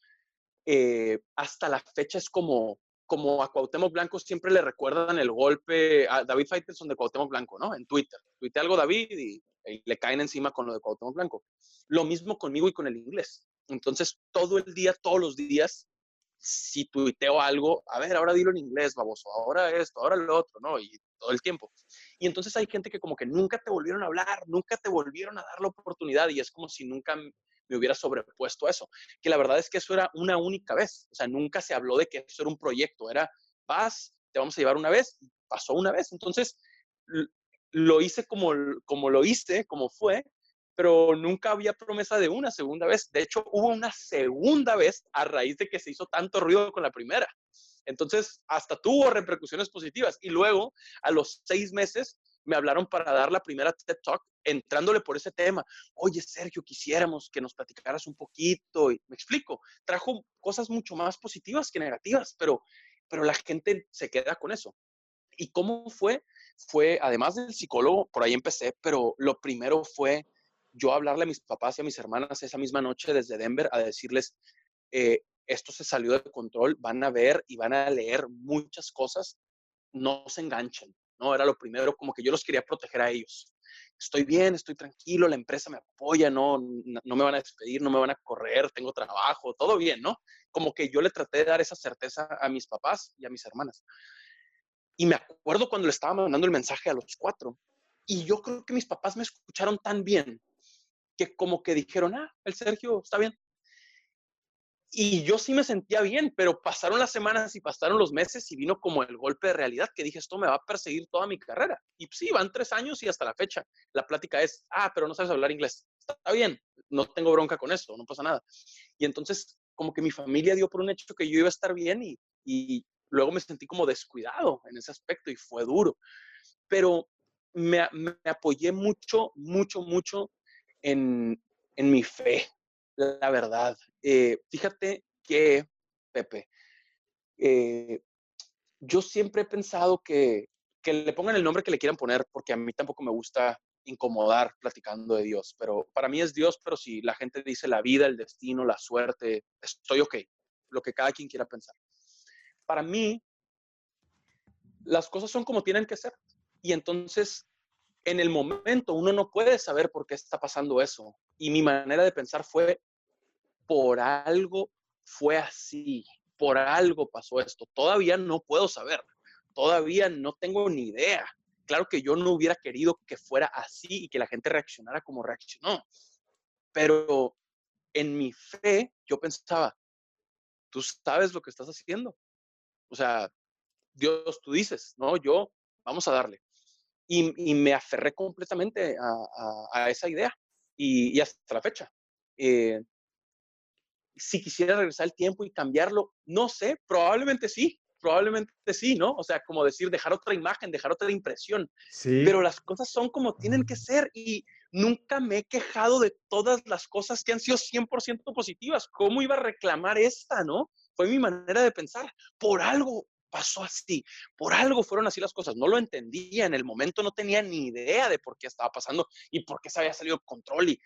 eh, hasta la fecha es como, como a Cuauhtémoc Blanco siempre le recuerdan el golpe a David Faitelson de Cuauhtémoc Blanco, ¿no? En Twitter. Tuite algo David y, le caen encima con lo de Cuauhtémoc Blanco. Lo mismo conmigo y con el inglés. Entonces, todo el día, todos los días, si tuiteo algo, a ver, ahora dilo en inglés, baboso, ahora esto, ahora lo otro, ¿no? Y todo el tiempo. Y entonces hay gente que como que nunca te volvieron a hablar, nunca te volvieron a dar la oportunidad y es como si nunca me hubiera sobrepuesto a eso. Que la verdad es que eso era una única vez. O sea, nunca se habló de que eso era un proyecto. Era, vas, te vamos a llevar una vez, pasó una vez. Entonces, lo hice como, como lo hice, como fue, pero nunca había promesa de una segunda vez. De hecho, hubo una segunda vez a raíz de que se hizo tanto ruido con la primera. Entonces, hasta tuvo repercusiones positivas. Y luego, a los seis meses, me hablaron para dar la primera TED Talk entrándole por ese tema. Oye, Sergio, quisiéramos que nos platicaras un poquito. Y me explico, trajo cosas mucho más positivas que negativas, pero, pero la gente se queda con eso. ¿Y cómo fue? Fue, además del psicólogo, por ahí empecé, pero lo primero fue yo hablarle a mis papás y a mis hermanas esa misma noche desde Denver a decirles, eh, esto se salió de control, van a ver y van a leer muchas cosas, no se enganchen, ¿no? Era lo primero, como que yo los quería proteger a ellos. Estoy bien, estoy tranquilo, la empresa me apoya, no, no me van a despedir, no me van a correr, tengo trabajo, todo bien, ¿no? Como que yo le traté de dar esa certeza a mis papás y a mis hermanas. Y me acuerdo cuando le estaba mandando el mensaje a los cuatro. Y yo creo que mis papás me escucharon tan bien que como que dijeron, ah, el Sergio está bien, y yo sí me sentía bien, pero pasaron las semanas y pasaron los meses y vino como el golpe de realidad que dije, esto me va a perseguir toda mi carrera. Y sí, van tres años y hasta la fecha. La plática es, ah, pero no sabes hablar inglés. Está bien, no tengo bronca con eso, no pasa nada. Y entonces, como que mi familia dio por un hecho que yo iba a estar bien y, y luego me sentí como descuidado en ese aspecto y fue duro. Pero me, me apoyé mucho, mucho, mucho en, en mi fe, la verdad. Eh, fíjate que, Pepe, eh, yo siempre he pensado que, que le pongan el nombre que le quieran poner, porque a mí tampoco me gusta incomodar platicando de Dios, pero para mí es Dios, pero si la gente dice la vida, el destino, la suerte, estoy ok, lo que cada quien quiera pensar. Para mí, las cosas son como tienen que ser. Y entonces, en el momento, uno no puede saber por qué está pasando eso. Y mi manera de pensar fue, por algo fue así, por algo pasó esto. Todavía no puedo saber, todavía no tengo ni idea. Claro que yo no hubiera querido que fuera así y que la gente reaccionara como reaccionó, pero en mi fe yo pensaba, tú sabes lo que estás haciendo. O sea, Dios, tú dices, no, yo, vamos a darle. Y, me aferré completamente a, esa idea y, hasta la fecha. Eh, si quisiera regresar el tiempo y cambiarlo, no sé, probablemente sí, probablemente sí, ¿no? O sea, como decir, dejar otra imagen, dejar otra impresión. Sí. Pero las cosas son como tienen que ser y nunca me he quejado de todas las cosas que han sido 100% positivas. ¿Cómo iba a reclamar esta, no? Fue mi manera de pensar. Por algo pasó así, por algo fueron así las cosas. No lo entendía en el momento, no tenía ni idea de por qué estaba pasando y por qué se había salido control. Y,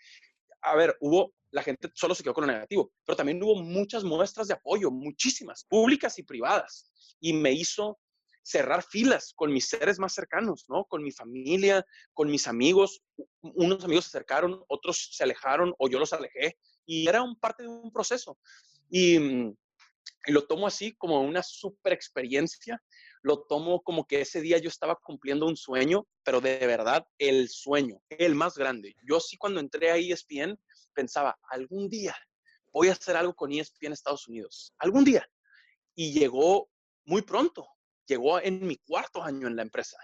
a ver, hubo, la gente solo se quedó con lo negativo, pero también hubo muchas muestras de apoyo, muchísimas, públicas y privadas. Y me hizo cerrar filas con mis seres más cercanos, ¿no? Con mi familia, con mis amigos. Unos amigos se acercaron, otros se alejaron o yo los alejé. Y era un parte de un proceso. Y, mm, y lo tomo así como una super experiencia. Lo tomo como que ese día yo estaba cumpliendo un sueño, pero de verdad el sueño, el más grande. Yo sí cuando entré a ESPN pensaba, algún día voy a hacer algo con ESPN Estados Unidos. Algún día. Y llegó muy pronto llegó en mi cuarto año en la empresa.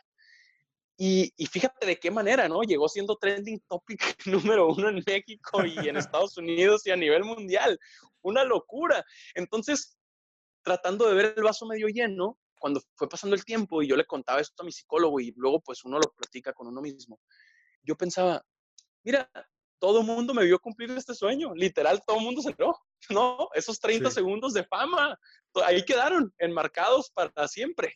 Y, fíjate de qué manera, ¿no? Llegó siendo trending topic número uno en México y en Estados Unidos y a nivel mundial. Una locura. Entonces, tratando de ver el vaso medio lleno, cuando fue pasando el tiempo y yo le contaba esto a mi psicólogo y luego pues uno lo platica con uno mismo, yo pensaba, mira, todo el mundo me vio cumplir este sueño, literal, todo el mundo se entró, ¿no? Esos 30 segundos de fama, ahí quedaron enmarcados para siempre.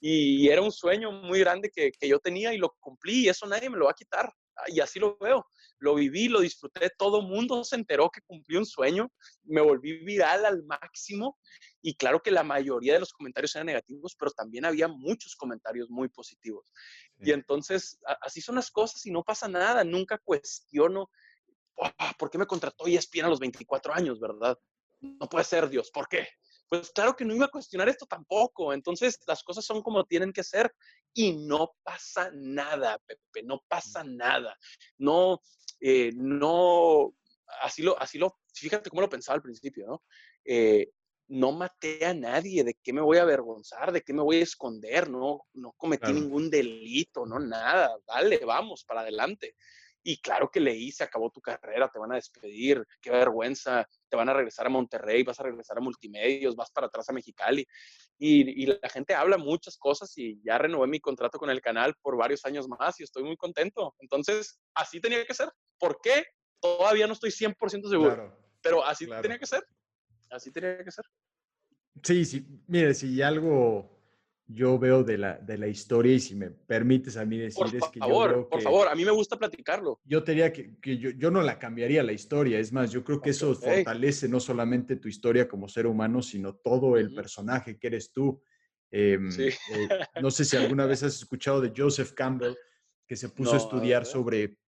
Y era un sueño muy grande que, yo tenía y lo cumplí y eso nadie me lo va a quitar. Y así lo veo. Lo viví, lo disfruté. Todo el mundo se enteró que cumplí un sueño. Me volví viral al máximo. Y claro que la mayoría de los comentarios eran negativos, pero también había muchos comentarios muy positivos. Y entonces, así son las cosas y no pasa nada. Nunca cuestiono ¿por qué me contrató ESPN a los 24 años, verdad? No puede ser, Dios, ¿por qué? Pues claro que no iba a cuestionar esto tampoco. Entonces, las cosas son como tienen que ser y no pasa nada, Pepe, no pasa nada. No, eh, no, así lo, así lo, fíjate cómo lo pensaba al principio, ¿no? Eh, no maté a nadie, ¿de qué me voy a avergonzar? ¿De qué me voy a esconder? No, no cometí ningún delito, no nada. Dale, vamos, para adelante. Y claro que leí, se acabó tu carrera, te van a despedir, qué vergüenza, te van a regresar a Monterrey, vas a regresar a Multimedios, vas para atrás a Mexicali. Y, la gente habla muchas cosas y ya renové mi contrato con el canal por varios años más y estoy muy contento. Entonces, así tenía que ser. ¿Por qué? Todavía no estoy 100% seguro, pero así tenía que ser. Así tenía que ser. Sí, sí, mire, si algo yo veo de la, de la historia y si me permites a mí decir es que yo creo que... Por favor, a mí me gusta platicarlo. Yo te diría que, que yo, yo, no la cambiaría la historia, es más, yo creo que eso fortalece no solamente tu historia como ser humano, sino todo el personaje que eres tú. Em, sí. Eh, no sé si alguna vez has escuchado de Joseph Campbell, que se puso a estudiar sobre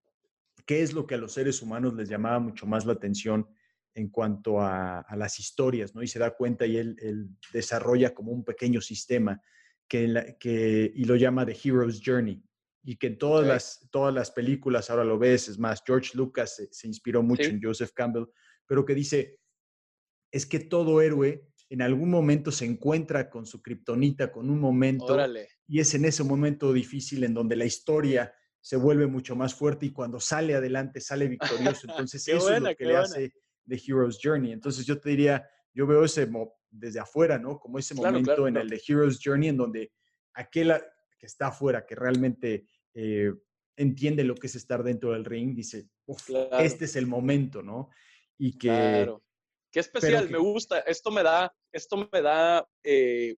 qué es lo que a los seres humanos les llamaba mucho más la atención en cuanto a, a las historias, ¿no? Y se da cuenta y él, él desarrolla como un pequeño sistema que, que, y lo llama The Hero's Journey. Y que en todas, las, todas las películas, ahora lo ves, es más, George Lucas se, inspiró mucho en Joseph Campbell, pero que dice, es que todo héroe en algún momento se encuentra con su kriptonita, con un momento, y es en ese momento difícil en donde la historia se vuelve mucho más fuerte y cuando sale adelante sale victorioso. Entonces eso es lo que le hace The Hero's Journey. Entonces yo te diría, yo veo ese desde afuera, ¿no? Como ese momento en el de Hero's Journey, en donde aquel que está afuera, que realmente eh, entiende lo que es estar dentro del ring, dice, este es el momento, ¿no? Y que... Claro. Qué especial, me gusta. Esto me da, esto me da eh,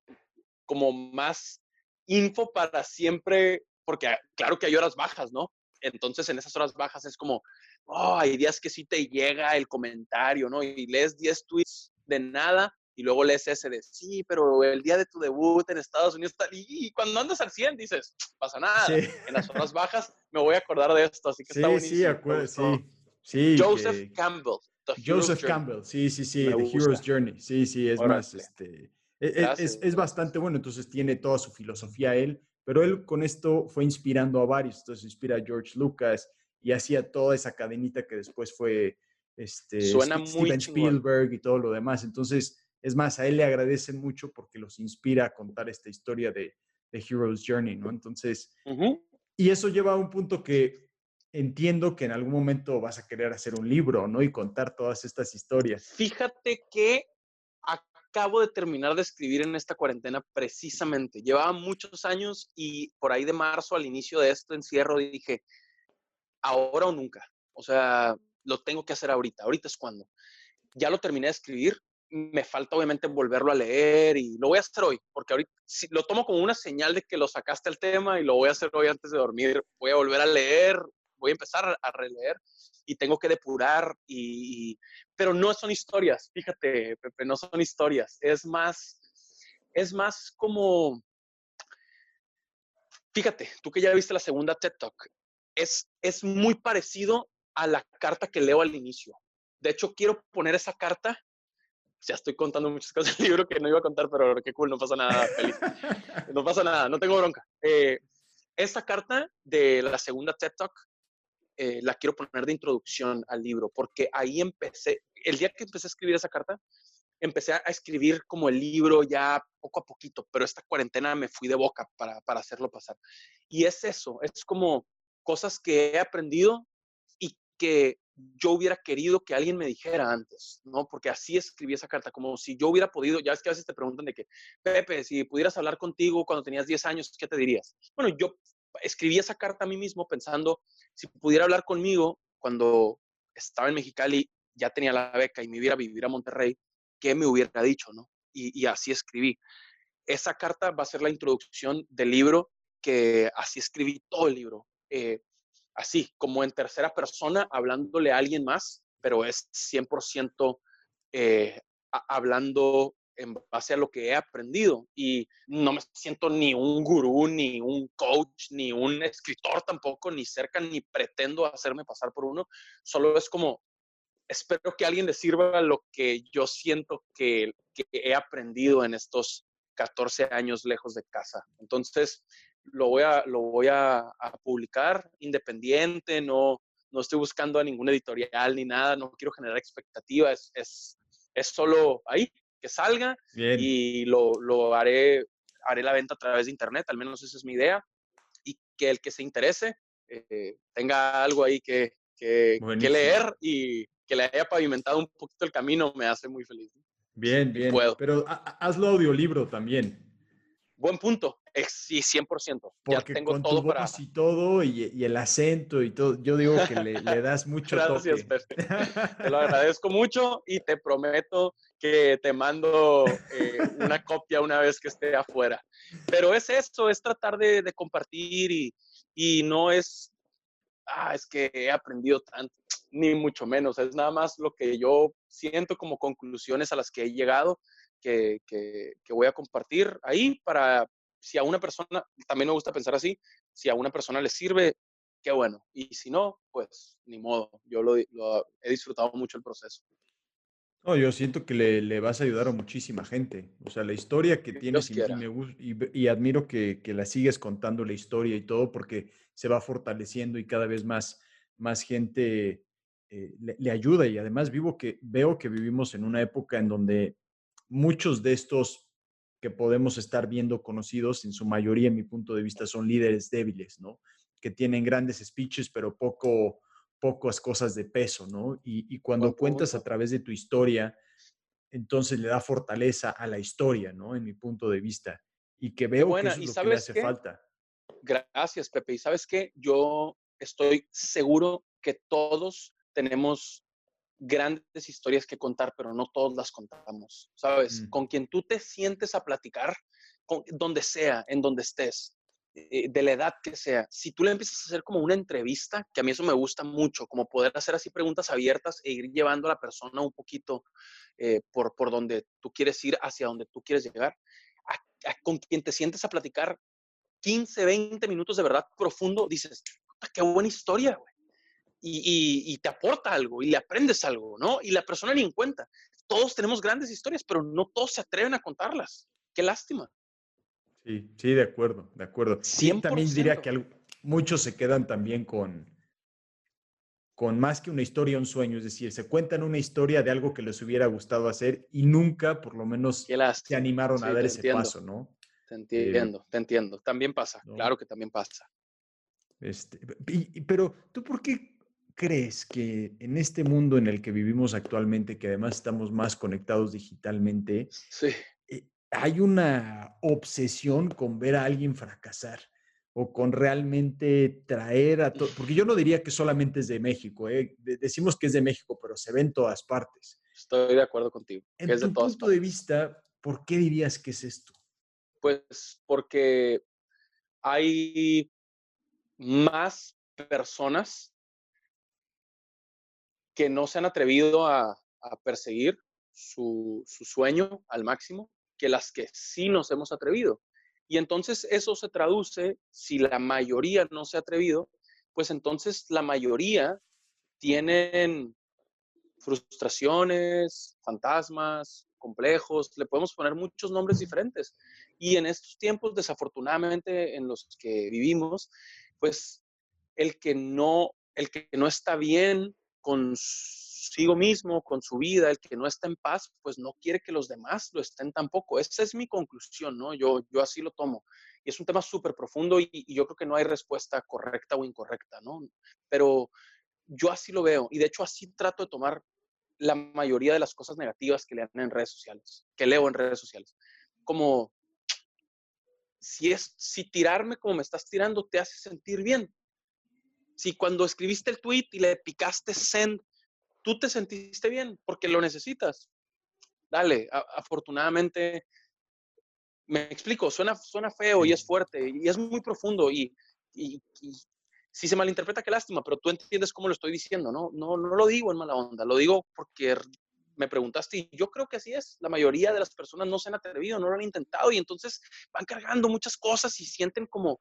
como más info para siempre, porque ah, claro que hay horas bajas, ¿no? Entonces en esas horas bajas es como, oh, hay días que sí te llega el comentario, ¿no? Y lees 10 tweets de nada y luego lees ese de, sí, pero el día de tu debut en Estados Unidos, tal, y, cuando andas al 100 dices, pasa nada, en las horas bajas me voy a acordar de esto, así que sí, está buenísimo. Sí, acuerdo, sí, sí. Joseph Campbell. Joseph Campbell, sí, sí, sí, The Hero's Journey, sí, sí, es más, este, e, e, es, es, bastante bueno, entonces tiene toda su filosofía él, pero él con esto fue inspirando a varios, entonces inspira a George Lucas y hacía toda esa cadenita que después fue este, Steven Spielberg y todo lo demás, entonces es más, a él le agradecen mucho porque los inspira a contar esta historia de, de Hero's Journey, ¿no? Entonces, y eso lleva a un punto que entiendo que en algún momento vas a querer hacer un libro, ¿no? Y contar todas estas historias. Fíjate que acabo de terminar de escribir en esta cuarentena precisamente. Llevaba muchos años y por ahí de marzo al inicio de este encierro dije, ahora o nunca. O sea, lo tengo que hacer ahorita. Ahorita es cuando. Ya lo terminé de escribir. Me falta obviamente volverlo a leer y lo voy a hacer hoy, porque ahorita lo tomo como una señal de que lo sacaste el tema y lo voy a hacer hoy antes de dormir. Voy a volver a leer, voy a empezar a releer y tengo que depurar y, pero no son historias, fíjate, Pepe, no son historias, es más es más como fíjate, tú que ya viste la segunda TED Talk, es es muy parecido a la carta que leo al inicio. De hecho, quiero poner esa carta ya estoy contando muchas cosas del libro que no iba a contar, pero qué cool, no pasa nada, feliz. No pasa nada, no tengo bronca. Eh, esta carta de la segunda TED Talk eh, la quiero poner de introducción al libro, porque ahí empecé, el día que empecé a escribir esa carta, empecé a escribir como el libro ya poco a poquito, pero esta cuarentena me fui de boca para, para hacerlo pasar. Y es eso, es como cosas que he aprendido y que yo hubiera querido que alguien me dijera antes, ¿no? Porque así escribí esa carta, como si yo hubiera podido, ya es que a veces te preguntan de que, Pepe, si pudieras hablar contigo cuando tenías 10 años, ¿qué te dirías? Bueno, yo escribí esa carta a mí mismo pensando, si pudiera hablar conmigo cuando estaba en Mexicali, ya tenía la beca y me hubiera vivir a Monterrey, ¿qué me hubiera dicho, no? Y, así escribí. Esa carta va a ser la introducción del libro, que así escribí todo el libro. Eh, así, como en tercera persona, hablándole a alguien más, pero es 100% eh, hablando en base a lo que he aprendido y no me siento ni un gurú, ni un coach, ni un escritor tampoco, ni cerca, ni pretendo hacerme pasar por uno. Solo es como, espero que alguien le sirva lo que yo siento que, he aprendido en estos 14 años lejos de casa. Entonces, lo voy a, lo voy a, publicar independiente, no, no estoy buscando a ningún editorial ni nada, no quiero generar expectativas, es, es solo ahí, que salga y lo, haré, haré la venta a través de internet, al menos esa es mi idea, y que el que se interese eh, tenga algo ahí que, que, leer y que le haya pavimentado un poquito el camino me hace muy feliz. Bien, bien. Pero hazlo audiolibro también. Buen punto. Sí, 100%. Porque ya tengo con todo tu para... y todo, y, el acento y todo, yo digo que le, das mucho Gracias, Pepe. Te lo agradezco mucho y te prometo que te mando eh, una copia una vez que esté afuera. Pero es eso, es tratar de, compartir y, y, no es, ah, es que he aprendido tanto, ni mucho menos. Es nada más lo que yo siento como conclusiones a las que he llegado. Que, que, que voy a compartir ahí para, si a una persona, también me gusta pensar así, si a una persona le sirve, qué bueno. Y si no, pues ni modo. Yo lo, he disfrutado mucho el proceso. No, yo siento que le, vas a ayudar a muchísima gente. O sea, la historia que tienes y, y, admiro que, la sigues contando la historia y todo porque se va fortaleciendo y cada vez más, más gente eh, le, le, ayuda. Y además vivo que, veo que vivimos en una época en donde muchos de estos que podemos estar viendo conocidos, en su mayoría, en mi punto de vista, son líderes débiles, ¿no? Que tienen grandes speeches, pero poco, pocas cosas de peso, ¿no? Y, cuando cuentas a través de tu historia, entonces le da fortaleza a la historia, ¿no? En mi punto de vista. Y que veo que eso es lo que le hace falta. Gracias, Pepe. Y sabes qué? Yo estoy seguro que todos tenemos grandes historias que contar, pero no todos las contamos, ¿sabes? Mm. Con quien tú te sientes a platicar, con, donde sea, en donde estés, eh, de la edad que sea, si tú le empiezas a hacer como una entrevista, que a mí eso me gusta mucho, como poder hacer así preguntas abiertas e ir llevando a la persona un poquito eh, por, por donde tú quieres ir, hacia donde tú quieres llegar, con quien te sientes a platicar 15, 20 minutos de verdad profundo, dices, qué buena historia, güey y, te aporta algo y le aprendes algo, ¿no? Y la persona ni en cuenta. Todos tenemos grandes historias, pero no todos se atreven a contarlas. Qué lástima. Sí, sí, de acuerdo, de acuerdo. Sí, también diría que muchos se quedan también con, con más que una historia, un sueño, es decir, se cuentan una historia de algo que les hubiera gustado hacer y nunca, por lo menos, se animaron a dar ese paso, ¿no? Te entiendo, te entiendo. También pasa, claro que también pasa. Este, pero tú, ¿por qué crees que en este mundo en el que vivimos actualmente, que además estamos más conectados digitalmente, eh, hay una obsesión con ver a alguien fracasar? o con realmente traer a todo, porque yo no diría que solamente es de México, ¿eh? decimos que es de México, pero se ve en todas partes. Estoy de acuerdo contigo. En tu punto de vista, ¿por qué dirías que es esto? Pues porque hay más personas que no se han atrevido a, perseguir su, su, sueño al máximo que las que sí nos hemos atrevido. Y entonces eso se traduce, si la mayoría no se ha atrevido, pues entonces la mayoría tienen frustraciones, fantasmas, complejos, le podemos poner muchos nombres diferentes. Y en estos tiempos, desafortunadamente, en los que vivimos, pues el que no, el que no está bien consigo mismo, con su vida, el que no está en paz, pues no quiere que los demás lo estén tampoco. Esa es mi conclusión, ¿no? Yo, yo así lo tomo. Y es un tema súper profundo y, yo creo que no hay respuesta correcta o incorrecta, ¿no? Pero yo así lo veo y de hecho así trato de tomar la mayoría de las cosas negativas que lean en redes sociales, que leo en redes sociales. Como si es si tirarme como me estás tirando te hace sentir bien, si cuando escribiste el tweet y le picaste send, tú te sentiste bien porque lo necesitas, dale, afortunadamente, me explico, suena, suena feo y es fuerte y es muy profundo y, si se malinterpreta, qué lástima, pero tú entiendes cómo lo estoy diciendo, ¿no? No, no lo digo en mala onda, lo digo porque me preguntaste y yo creo que así es. La mayoría de las personas no se han atrevido, no lo han intentado y entonces van cargando muchas cosas y sienten como,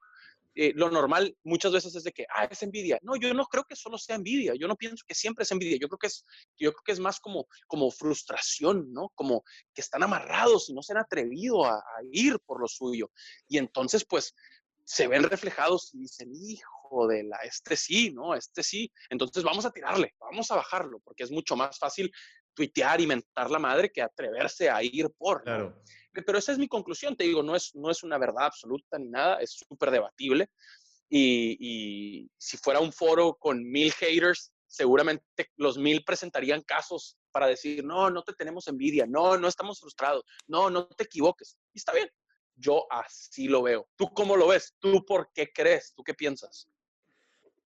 eh, lo normal muchas veces es de que, ah, es envidia. No, yo no creo que solo sea envidia. Yo no pienso que siempre es envidia. Yo creo que es, yo creo que es más como, como frustración, ¿no? Como que están amarrados y no se han atrevido a, ir por lo suyo. Y entonces, pues, se ven reflejados y dicen, hijo de la, este sí, ¿no? Este sí. Entonces vamos a tirarle, vamos a bajarlo, porque es mucho más fácil tuitear y mentar la madre que atreverse a ir por. Pero esa es mi conclusión, te digo, no es, no es una verdad absoluta ni nada, es súper debatible. Y, si fuera un foro con mil haters, seguramente los mil presentarían casos para decir, no, no te tenemos envidia, no, no estamos frustrados, no, no te equivoques. Y está bien, yo así lo veo. ¿Tú cómo lo ves? ¿Tú por qué crees? ¿Tú qué piensas?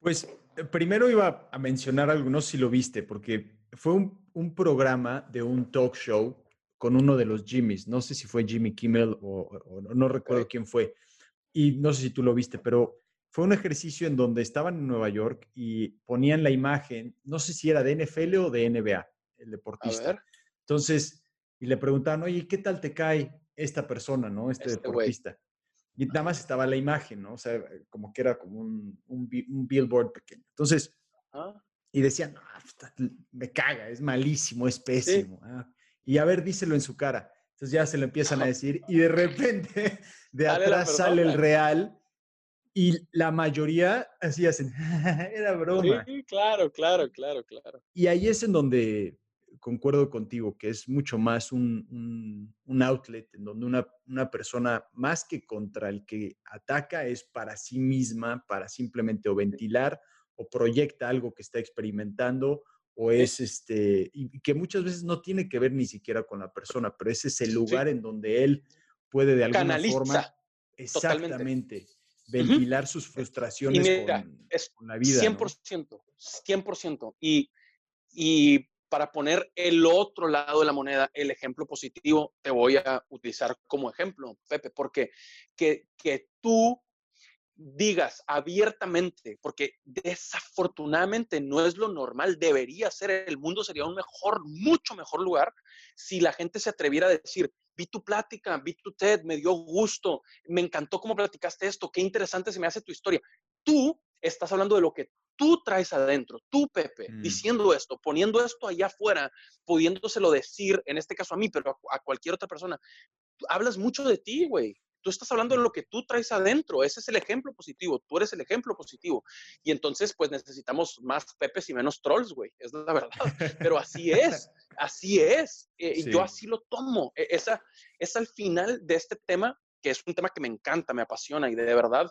Pues eh, primero iba a mencionar algunos si lo viste, porque fue un, un programa de un talk show con uno de los Jimmys. No sé si fue Jimmy Kimmel o, no recuerdo quién fue. Y no sé si tú lo viste, pero fue un ejercicio en donde estaban en Nueva York y ponían la imagen, no sé si era de NFL o de NBA, el deportista. Entonces, y le preguntaban, oye, ¿qué tal te cae esta persona, no? Este, este deportista. Y nada más estaba la imagen, ¿no? O sea, como que era como un, un, billboard pequeño. Entonces, y decían, no, me caga, es malísimo, es pésimo. Ah, y a ver, díselo en su cara. Entonces ya se lo empiezan a decir y de repente de atrás sale el real y la mayoría así hacen, era broma. Sí, claro, claro, claro, claro. Y ahí es en donde concuerdo contigo, que es mucho más un, un, outlet en donde una, una, persona, más que contra el que ataca, es para sí misma, para simplemente o ventilar o proyecta algo que está experimentando o es este, y que muchas veces no tiene que ver ni siquiera con la persona, pero ese es el lugar en donde él puede de alguna forma exactamente ventilar sus frustraciones con, la vida. 100%, 100%. Y, y para poner el otro lado de la moneda, el ejemplo positivo, te voy a utilizar como ejemplo, Pepe, porque que, que tú digas abiertamente, porque desafortunadamente no es lo normal, debería ser, el mundo sería un mejor, mucho mejor lugar si la gente se atreviera a decir, vi tu plática, vi tu TED, me dio gusto, me encantó cómo platicaste esto, qué interesante se me hace tu historia. Tú estás hablando de lo que tú traes adentro, tú, Pepe, mm. diciendo esto, poniendo esto allá afuera, pudiéndoselo decir, en este caso a mí, pero a, a cualquier otra persona. Hablas mucho de ti, güey. Tú estás hablando de lo que tú traes adentro. Ese es el ejemplo positivo. Tú eres el ejemplo positivo. Y entonces, pues necesitamos más pepes y menos trolls, güey. Es la verdad. Pero así es. Así es. Eh, y Yo así lo tomo. E, esa es al final de este tema, que es un tema que me encanta, me apasiona y de verdad,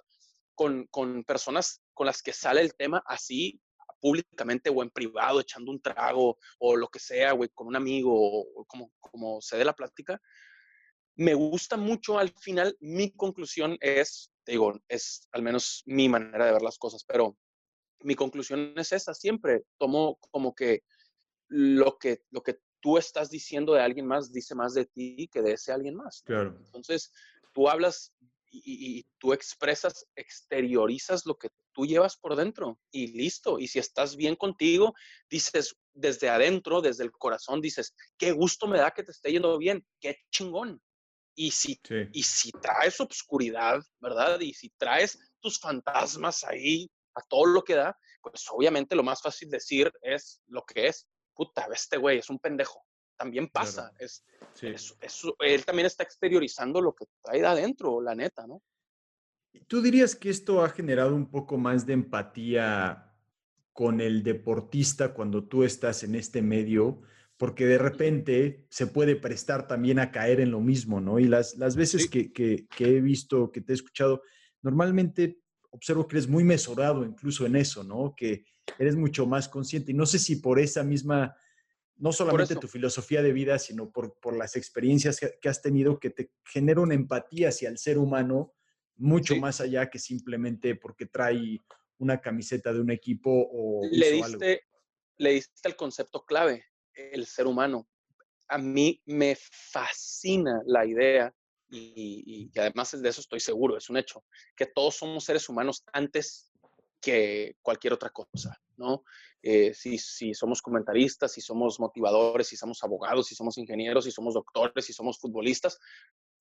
con, con personas con las que sale el tema así públicamente o en privado, echando un trago o lo que sea, güey, con un amigo o como, como se dé la plática, me gusta mucho al final, mi conclusión es, te digo, es al menos mi manera de ver las cosas, pero mi conclusión es esa, siempre tomo como que lo que, lo que tú estás diciendo de alguien más dice más de ti que de ese alguien más. Claro. Entonces, tú hablas y, y, tú expresas, exteriorizas lo que tú llevas por dentro y listo. Y si estás bien contigo, dices desde adentro, desde el corazón, dices, qué gusto me da que te esté yendo bien, qué chingón. Y si, y si traes obscuridad, ¿verdad? Y si traes tus fantasmas ahí a todo lo que da, pues obviamente lo más fácil decir es lo que es. Puta, este güey es un pendejo. También pasa. Es, él también está exteriorizando lo que trae de adentro, la neta, ¿no? ¿Tú dirías que esto ha generado un poco más de empatía con el deportista cuando tú estás en este medio? Porque de repente se puede prestar también a caer en lo mismo, ¿no? Y las, las veces que, que, he visto, que te he escuchado, normalmente observo que eres muy mesurado incluso en eso, ¿no? Que eres mucho más consciente. Y no sé si por esa misma, no solamente tu filosofía de vida, sino por, por las experiencias que, has tenido, que te genera una empatía hacia el ser humano mucho más allá que simplemente porque trae una camiseta de un equipo o le diste, le diste el concepto clave el ser humano. A mí me fascina la idea y, además de eso estoy seguro, es un hecho, que todos somos seres humanos antes que cualquier otra cosa, ¿no? Eh, si, si, somos comentaristas, si somos motivadores, si somos abogados, si somos ingenieros, si somos doctores, si somos futbolistas,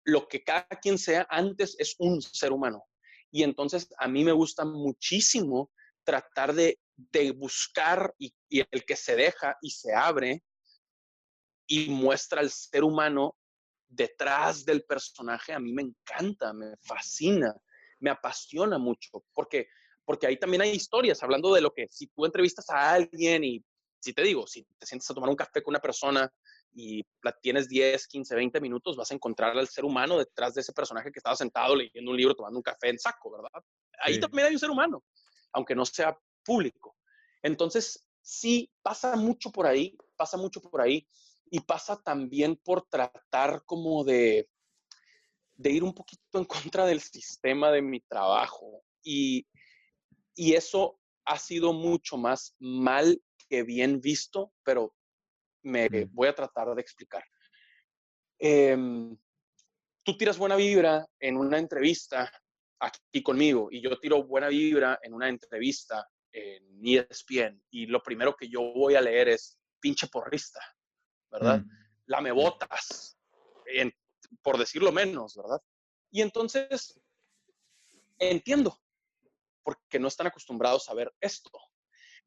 lo que cada quien sea antes es un ser humano. Y entonces a mí me gusta muchísimo tratar de, buscar y, y, el que se deja y se abre y muestra al ser humano detrás del personaje, a mí me encanta, me fascina, me apasiona mucho, porque, porque ahí también hay historias, hablando de lo que si tú entrevistas a alguien y si te digo, si te sientes a tomar un café con una persona y la tienes 10, 15, 20 minutos, vas a encontrar al ser humano detrás de ese personaje que estaba sentado leyendo un libro, tomando un café en saco, ¿verdad? Ahí también hay un ser humano, aunque no sea público. Entonces, sí, pasa mucho por ahí, pasa mucho por ahí y pasa también por tratar como de, de ir un poquito en contra del sistema de mi trabajo. Y, y eso ha sido mucho más mal que bien visto, pero me voy a tratar de explicar. Em, tú tiras buena vibra en una entrevista aquí conmigo y yo tiro buena vibra en una entrevista en ESPN y lo primero que yo voy a leer es pinche porrista. ¿verdad? Mm. La me botas, por decirlo menos, ¿verdad? Y entonces, entiendo, porque no están acostumbrados a ver esto.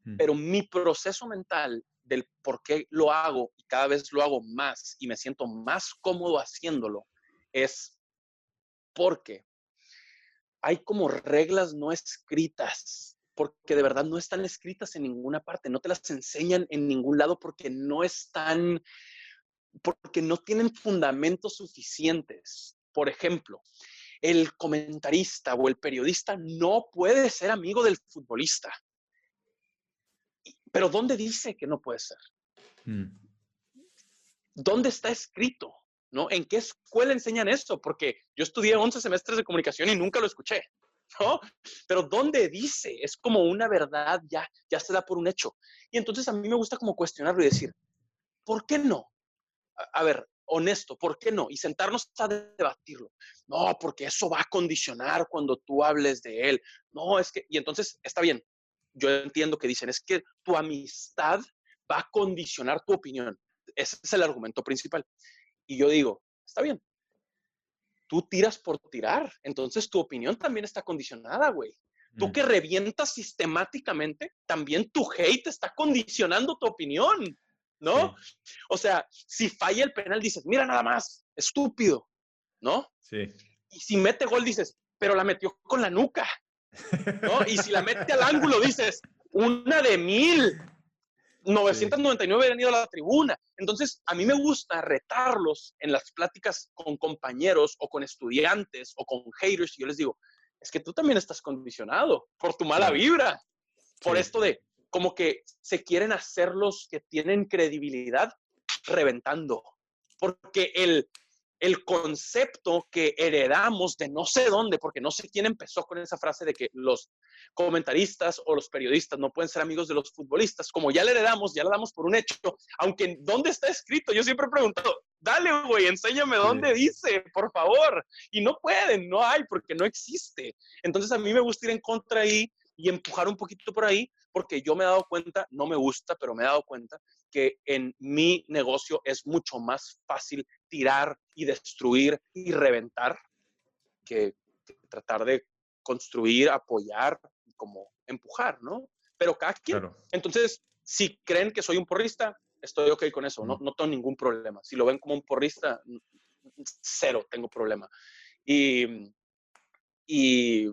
Mm. Pero mi proceso mental del por qué lo hago y cada vez lo hago más y me siento más cómodo haciéndolo es porque hay como reglas no escritas, porque de verdad no están escritas en ninguna parte, no te las enseñan en ningún lado porque no están, porque no tienen fundamentos suficientes. Por ejemplo, el comentarista o el periodista no puede ser amigo del futbolista. Pero ¿dónde dice que no puede ser? Mm. ¿Dónde está escrito? ¿No? ¿En qué escuela enseñan esto? Porque yo estudié 11 semestres de comunicación y nunca lo escuché. ¿no? Pero ¿dónde dice? Es como una verdad, ya, ya se da por un hecho. Y entonces a mí me gusta como cuestionarlo y decir, ¿por qué no? A, ver, honesto, ¿por qué no? Y sentarnos a debatirlo. No, porque eso va a condicionar cuando tú hables de él. No, es que, y entonces está bien. Yo entiendo que dicen, es que tu amistad va a condicionar tu opinión. Ese es el argumento principal. Y yo digo, está bien, tú tiras por tirar. Entonces tu opinión también está condicionada, güey. Tú mm. que revientas sistemáticamente, también tu hate está condicionando tu opinión, ¿no? O sea, si falla el penal, dices, mira nada más, estúpido, ¿no? Sí. Y si mete gol, dices, pero la metió con la nuca, ¿no? Y si la mete al ángulo, dices, una de mil, 999 han ido a la tribuna. Entonces, a mí me gusta retarlos en las pláticas con compañeros o con estudiantes o con haters. Y yo les digo, es que tú también estás condicionado por tu mala vibra, por esto de como que se quieren hacer los que tienen credibilidad reventando, porque el, el concepto que heredamos de no sé dónde, porque no sé quién empezó con esa frase de que los comentaristas o los periodistas no pueden ser amigos de los futbolistas, como ya le heredamos, ya le damos por un hecho, aunque ¿dónde está escrito? Yo siempre he preguntado, dale, güey, enséñame dónde dice, por favor. Y no pueden, no hay, porque no existe. Entonces a mí me gusta ir en contra ahí y empujar un poquito por ahí, porque yo me he dado cuenta, no me gusta, pero me he dado cuenta que en mi negocio es mucho más fácil tirar y destruir y reventar que, tratar de construir, apoyar, como empujar, ¿no? Pero cada quien. Entonces, si creen que soy un porrista, estoy ok con eso, no, no tengo ningún problema. Si lo ven como un porrista, cero tengo problema. Y, y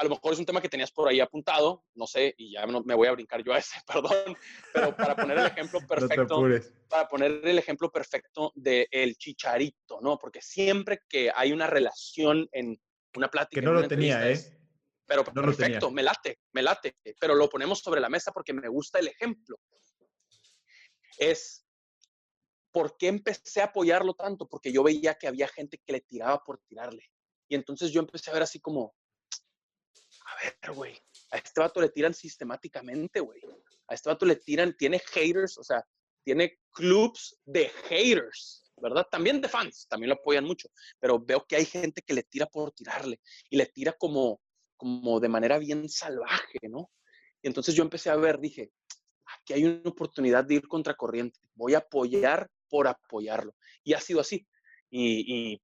a lo mejor es un tema que tenías por ahí apuntado, no sé, y ya me voy a brincar yo a ese, perdón, pero para poner el ejemplo perfecto, para poner el ejemplo perfecto del el chicharito, ¿no? Porque siempre que hay una relación en una plática. Que no lo tenía, ¿eh? Pero perfecto, me late, me late, pero lo ponemos sobre la mesa porque me gusta el ejemplo. Es, ¿por qué empecé a apoyarlo tanto? Porque yo veía que había gente que le tiraba por tirarle. Y entonces yo empecé a ver así como, ver, güey, a este vato le tiran sistemáticamente, güey. A este vato le tiran, tiene haters, o sea, tiene clubs de haters, ¿verdad? También de fans, también lo apoyan mucho, pero veo que hay gente que le tira por tirarle y le tira como, como de manera bien salvaje, ¿no? Y entonces yo empecé a ver, dije, aquí hay una oportunidad de ir contracorriente, voy a apoyar por apoyarlo. Y ha sido así. Y, y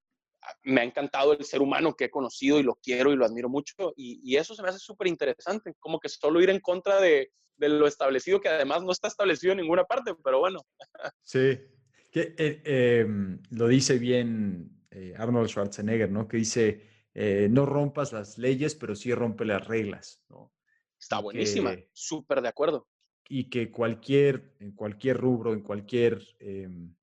me ha encantado el ser humano que he conocido y lo quiero y lo admiro mucho. Y, eso se me hace súper interesante, como que solo ir en contra de, lo establecido, que además no está establecido en ninguna parte, pero bueno. Sí, que, eh, em, lo dice bien eh, Arnold Schwarzenegger, ¿no? Que dice, eh, no rompas las leyes, pero sí rompe las reglas, ¿no? Está buenísima, súper de acuerdo. Y que cualquier, en cualquier rubro, en cualquier em,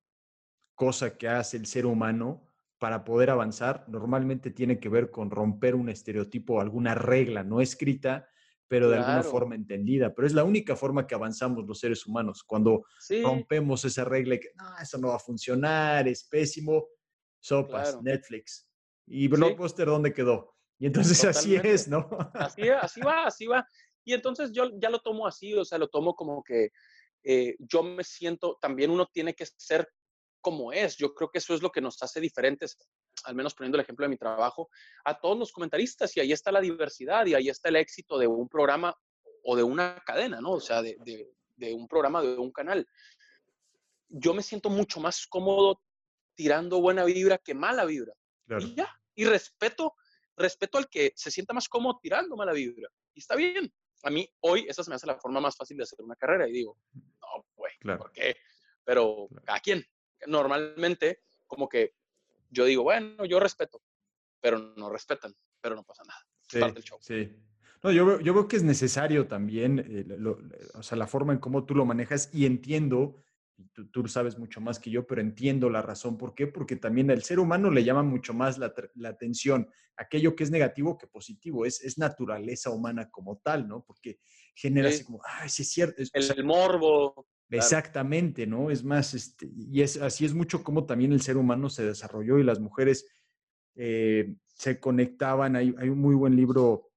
cosa que hace el ser humano, para poder avanzar normalmente tiene que ver con romper un estereotipo alguna regla no escrita, pero de alguna forma entendida. Pero es la única forma que avanzamos los seres humanos. Cuando rompemos esa regla que no, eso no va a funcionar, es pésimo, sopas, Netflix. ¿Y Blockbuster dónde quedó? Y entonces así es, ¿no? Así, así va, así va. Y entonces yo ya lo tomo así, o sea, lo tomo como que eh, yo me siento, también uno tiene que ser como es. Yo creo que eso es lo que nos hace diferentes, al menos poniendo el ejemplo de mi trabajo, a todos los comentaristas. Y ahí está la diversidad y ahí está el éxito de un programa o de una cadena, ¿no? O sea, de, un programa, de un canal. Yo me siento mucho más cómodo tirando buena vibra que mala vibra. Y ya. Y respeto, respeto al que se sienta más cómodo tirando mala vibra. Y está bien. A mí hoy esa se me hace la forma más fácil de hacer una carrera y digo, no, güey, ¿por qué? Pero a quién, normalmente como que yo digo, bueno, yo respeto, pero no respetan, pero no pasa nada. Sí, parte del show. sí. No, yo, veo, yo veo que es necesario también, eh, o sea, la forma en cómo tú lo manejas y entiendo, tú, tú, sabes mucho más que yo, pero entiendo la razón. ¿Por qué? Porque también al ser humano le llama mucho más la, la atención aquello que es negativo que positivo. Es, es naturaleza humana como tal, ¿no? Porque genera así como, ay, sí es cierto. el morbo. Exactamente, ¿no? Es más, este, y es, así es mucho como también el ser humano se desarrolló y las mujeres eh, se conectaban. Hay, hay, un muy buen libro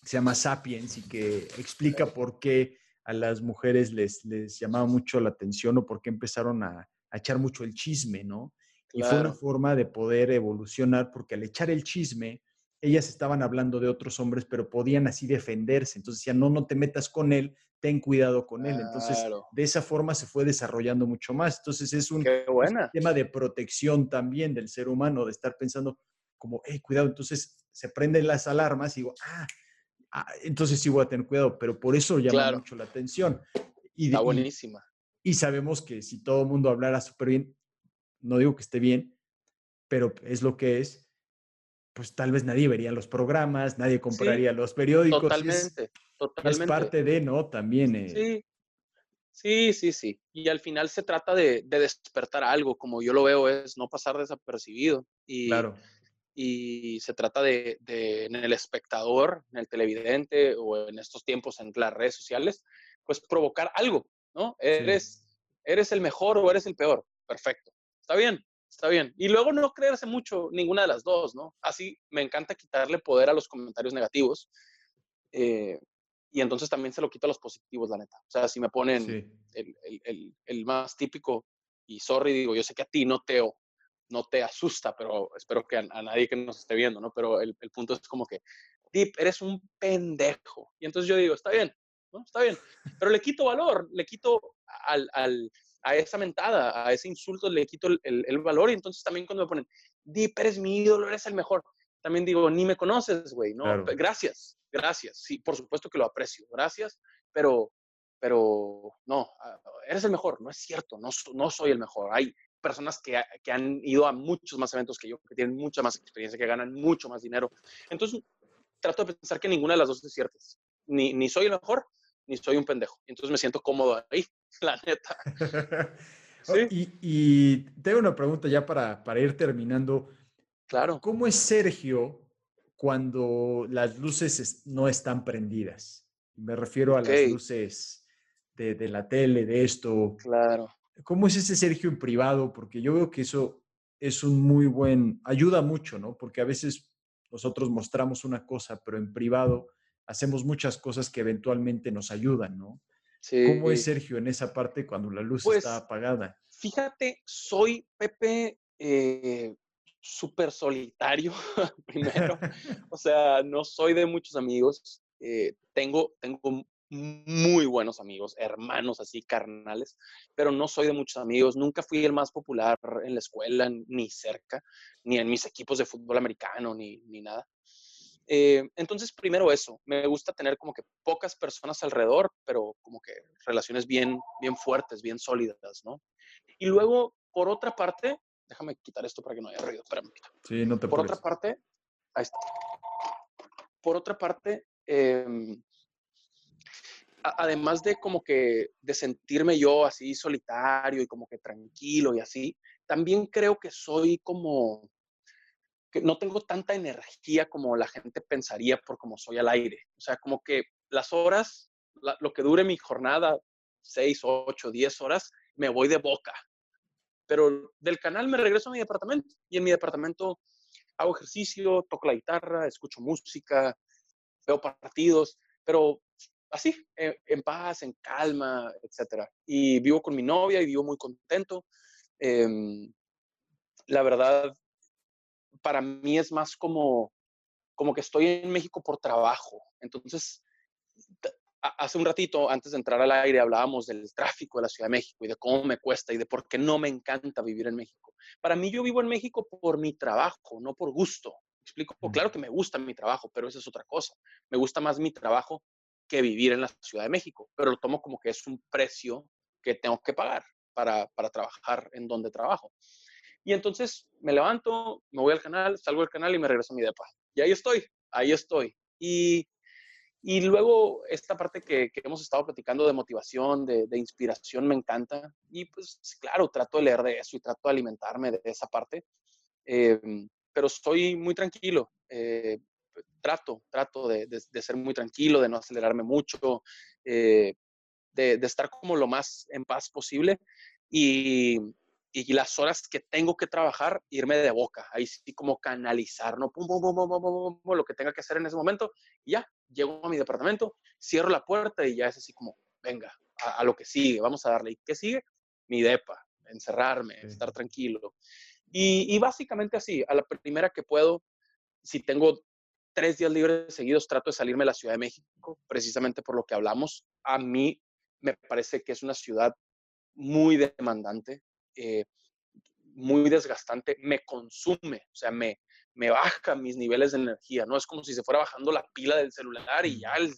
que se llama Sapiens y que explica por qué a las mujeres les, les llamaba mucho la atención o por qué empezaron a, a echar mucho el chisme, ¿no? Y fue una forma de poder evolucionar porque al echar el chisme, ellas estaban hablando de otros hombres, pero podían así defenderse. Entonces decían, no, no te metas con él, ten cuidado con él. Entonces, de esa forma se fue desarrollando mucho más. Entonces, es un, tema de protección también del ser humano, de estar pensando como, hey, cuidado. Entonces, se prenden las alarmas y digo, ah, ah entonces sí voy a tener cuidado, pero por eso llama mucho la atención. Y, Está buenísima. Y, sabemos que si todo el mundo hablara súper bien, no digo que esté bien, pero es lo que es pues tal vez nadie vería los programas, nadie compraría los periódicos. Totalmente, es, totalmente. Es parte de, ¿no? También. Eh. Sí, sí, sí, sí. Y al final se trata de, despertar algo, como yo lo veo, es no pasar desapercibido. Y, claro. y se trata de, en el espectador, en el televidente o en estos tiempos en las redes sociales, pues provocar algo, ¿no? Eres, eres el mejor o eres el peor. Perfecto. Está bien, está bien. Y luego no creerse mucho ninguna de las dos, ¿no? Así me encanta quitarle poder a los comentarios negativos. Eh, y entonces también se lo quito a los positivos, la neta. O sea, si me ponen el, el, el, más típico, y sorry, digo, yo sé que a ti no te, no te asusta, pero espero que a, nadie que nos esté viendo, ¿no? Pero el, el, punto es como que, Deep, eres un pendejo. Y entonces yo digo, está bien, ¿no? Está bien. Pero le quito valor, le quito al, al, a esa mentada, a ese insulto, le quito el, el, valor. Y entonces también cuando me ponen, Deep, eres mi ídolo, eres el mejor. También digo, ni me conoces, güey, ¿no? Gracias, gracias. Sí, por supuesto que lo aprecio, gracias, pero pero no, ah, eres el mejor, no es cierto, no, no soy el mejor. Hay personas que, que, han ido a muchos más eventos que yo, que tienen mucha más experiencia, que ganan mucho más dinero. Entonces, trato de pensar que ninguna de las dos es cierta. Ni, ni soy el mejor, ni soy un pendejo. Entonces me siento cómodo ahí, la neta. ¿Sí? y, y, tengo una pregunta ya para, para ir terminando. Claro. ¿Cómo es Sergio cuando las luces no están prendidas? Me refiero a las luces de, de la tele, de esto. Claro. ¿Cómo es ese Sergio en privado? Porque yo veo que eso es un muy buen, ayuda mucho, ¿no? Porque a veces nosotros mostramos una cosa, pero en privado hacemos muchas cosas que eventualmente nos ayudan, ¿no? Sí. ¿Cómo es Sergio en esa parte cuando la luz está pues, apagada? Fíjate, soy Pepe eh, súper solitario, primero. o sea, no soy de muchos amigos. Eh, tengo, tengo muy buenos amigos, hermanos así, carnales, pero no soy de muchos amigos, nunca fui el más popular en la escuela, ni cerca, ni en mis equipos de fútbol americano, ni, ni nada. Eh, entonces, primero eso, me gusta tener como que pocas personas alrededor, pero como que relaciones bien, bien fuertes, bien sólidas, ¿no? Y luego, por otra parte, déjame quitar esto para que no haya ruido, espérame. Sí, no te Por otra parte, ahí está. Por otra parte, eh, además de como que de sentirme yo así solitario y como que tranquilo y así, también creo que soy como que no tengo tanta energía como la gente pensaría por como soy al aire. O sea, como que las horas, lo que dure mi jornada, seis, ocho, diez horas, me voy de boca. Pero del canal me regreso a mi departamento y en mi departamento hago ejercicio, toco la guitarra, escucho música, veo partidos, pero así, eh, en, paz, en calma, etc. Y vivo con mi novia y vivo muy contento. Em, la verdad, para mí es más como, como que estoy en México por trabajo. Entonces, hace un ratito, antes de entrar al aire, hablábamos del tráfico de la Ciudad de México y de cómo me cuesta y de por qué no me encanta vivir en México. Para mí, yo vivo en México por mi trabajo, no por gusto. explico? Claro que me gusta mi trabajo, pero esa es otra cosa. Me gusta más mi trabajo que vivir en la Ciudad de México, pero lo tomo como que es un precio que tengo que pagar para, para trabajar en donde trabajo. Y entonces me levanto, me voy al canal, salgo del canal y me regreso a mi depa. Y ahí estoy, ahí estoy. Y, y luego esta parte que, que, hemos estado platicando de motivación, de, de, inspiración, me encanta. Y pues claro, trato de leer de eso y trato de alimentarme de esa parte. Eh, pero estoy muy tranquilo. Eh, trato, trato de, ser muy tranquilo, de no acelerarme mucho, eh, de, estar como lo más en paz posible y, las horas que tengo que trabajar, irme de boca, ahí sí como canalizar, ¿no? Pum, pum, pum, pum, lo que tenga que hacer en ese momento y ya, llego a mi departamento, cierro la puerta y ya es así como, venga, a, lo que sigue, vamos a darle. ¿Y qué sigue? Mi depa, encerrarme, estar tranquilo. Y, y, básicamente así, a la primera que puedo, si tengo tres días libres seguidos trato de salirme de la Ciudad de México, precisamente por lo que hablamos. A mí me parece que es una ciudad muy demandante, eh, muy desgastante, me consume, o sea, me, me baja mis niveles de energía, ¿no? Es como si se fuera bajando la pila del celular y ya el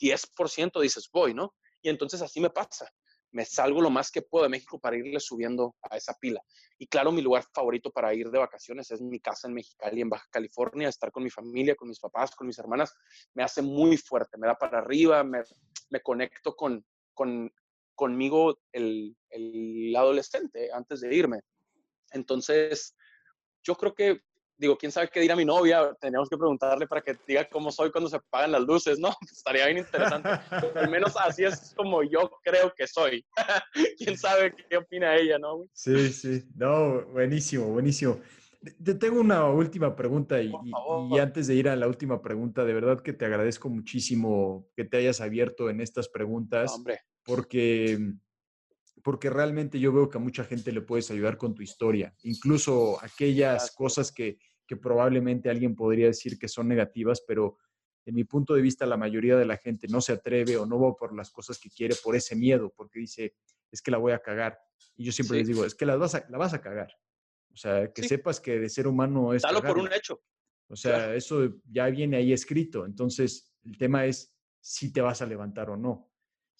10% dices, voy, ¿no? Y entonces así me pasa me salgo lo más que puedo de México para irle subiendo a esa pila. Y claro, mi lugar favorito para ir de vacaciones es mi casa en Mexicali, en Baja California, estar con mi familia, con mis papás, con mis hermanas, me hace muy fuerte, me da para arriba, me, me conecto con, con, conmigo el, el adolescente antes de irme. Entonces, yo creo que digo, quién sabe qué dirá mi novia, tenemos que preguntarle para que diga cómo soy cuando se apagan las luces, ¿no? Estaría bien interesante. Al menos así es como yo creo que soy. quién sabe qué opina ella, ¿no? Sí, sí, no, buenísimo, buenísimo. Te tengo una última pregunta y, y, antes de ir a la última pregunta, de verdad que te agradezco muchísimo que te hayas abierto en estas preguntas, hombre. Porque porque realmente yo veo que a mucha gente le puedes ayudar con tu historia, incluso aquellas cosas que, que probablemente alguien podría decir que son negativas, pero en mi punto de vista la mayoría de la gente no se atreve o no va por las cosas que quiere por ese miedo, porque dice, es que la voy a cagar. Y yo siempre les digo, es que la vas a, la vas a cagar. O sea, que sepas que de ser humano es... Dalo por un hecho. O sea, eso ya viene ahí escrito. Entonces, el tema es si te vas a levantar o no.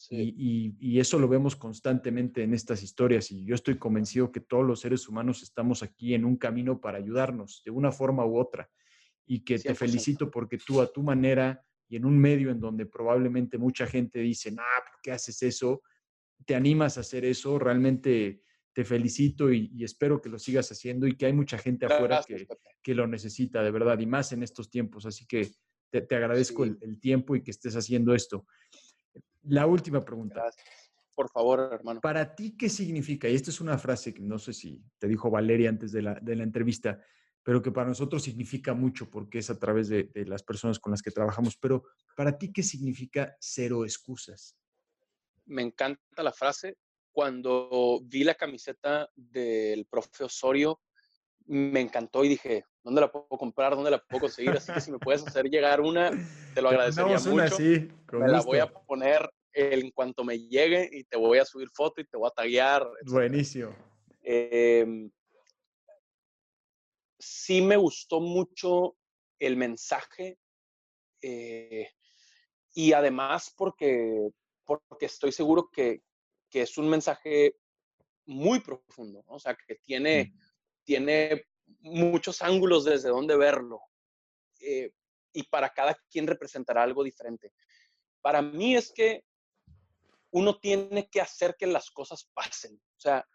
Y, eso lo vemos constantemente en estas historias y yo estoy convencido que todos los seres humanos estamos aquí en un camino para ayudarnos de una forma u otra y que te felicito porque tú a tu manera y en un medio en donde probablemente mucha gente dice, ah, ¿por qué haces eso? Te animas a hacer eso, realmente te felicito y, espero que lo sigas haciendo y que hay mucha gente afuera que, que, lo necesita de verdad y más en estos tiempos, así que te, agradezco el, el tiempo y que estés haciendo esto. La última pregunta. Por favor, hermano. Para ti, ¿qué significa? Y esta es una frase que no sé si te dijo Valeria antes de la, de la entrevista, pero que para nosotros significa mucho porque es a través de, de, las personas con las que trabajamos. Pero para ti, ¿qué significa cero excusas? Me encanta la frase. Cuando vi la camiseta del profe Osorio, me encantó y dije, ¿dónde la puedo comprar? ¿Dónde la puedo conseguir? Así que si me puedes hacer llegar una, te lo agradecería mucho. me la voy a poner en cuanto me llegue y te voy a subir foto y te voy a taguear. Buenísimo. Em, sí me gustó mucho el mensaje eh, y además porque, porque estoy seguro que, que, es un mensaje muy profundo, o sea, que tiene, mm. Tiene muchos ángulos desde donde verlo. Eh, y para cada quien representará algo diferente. Para mí es que uno tiene que hacer que las cosas pasen. O sea,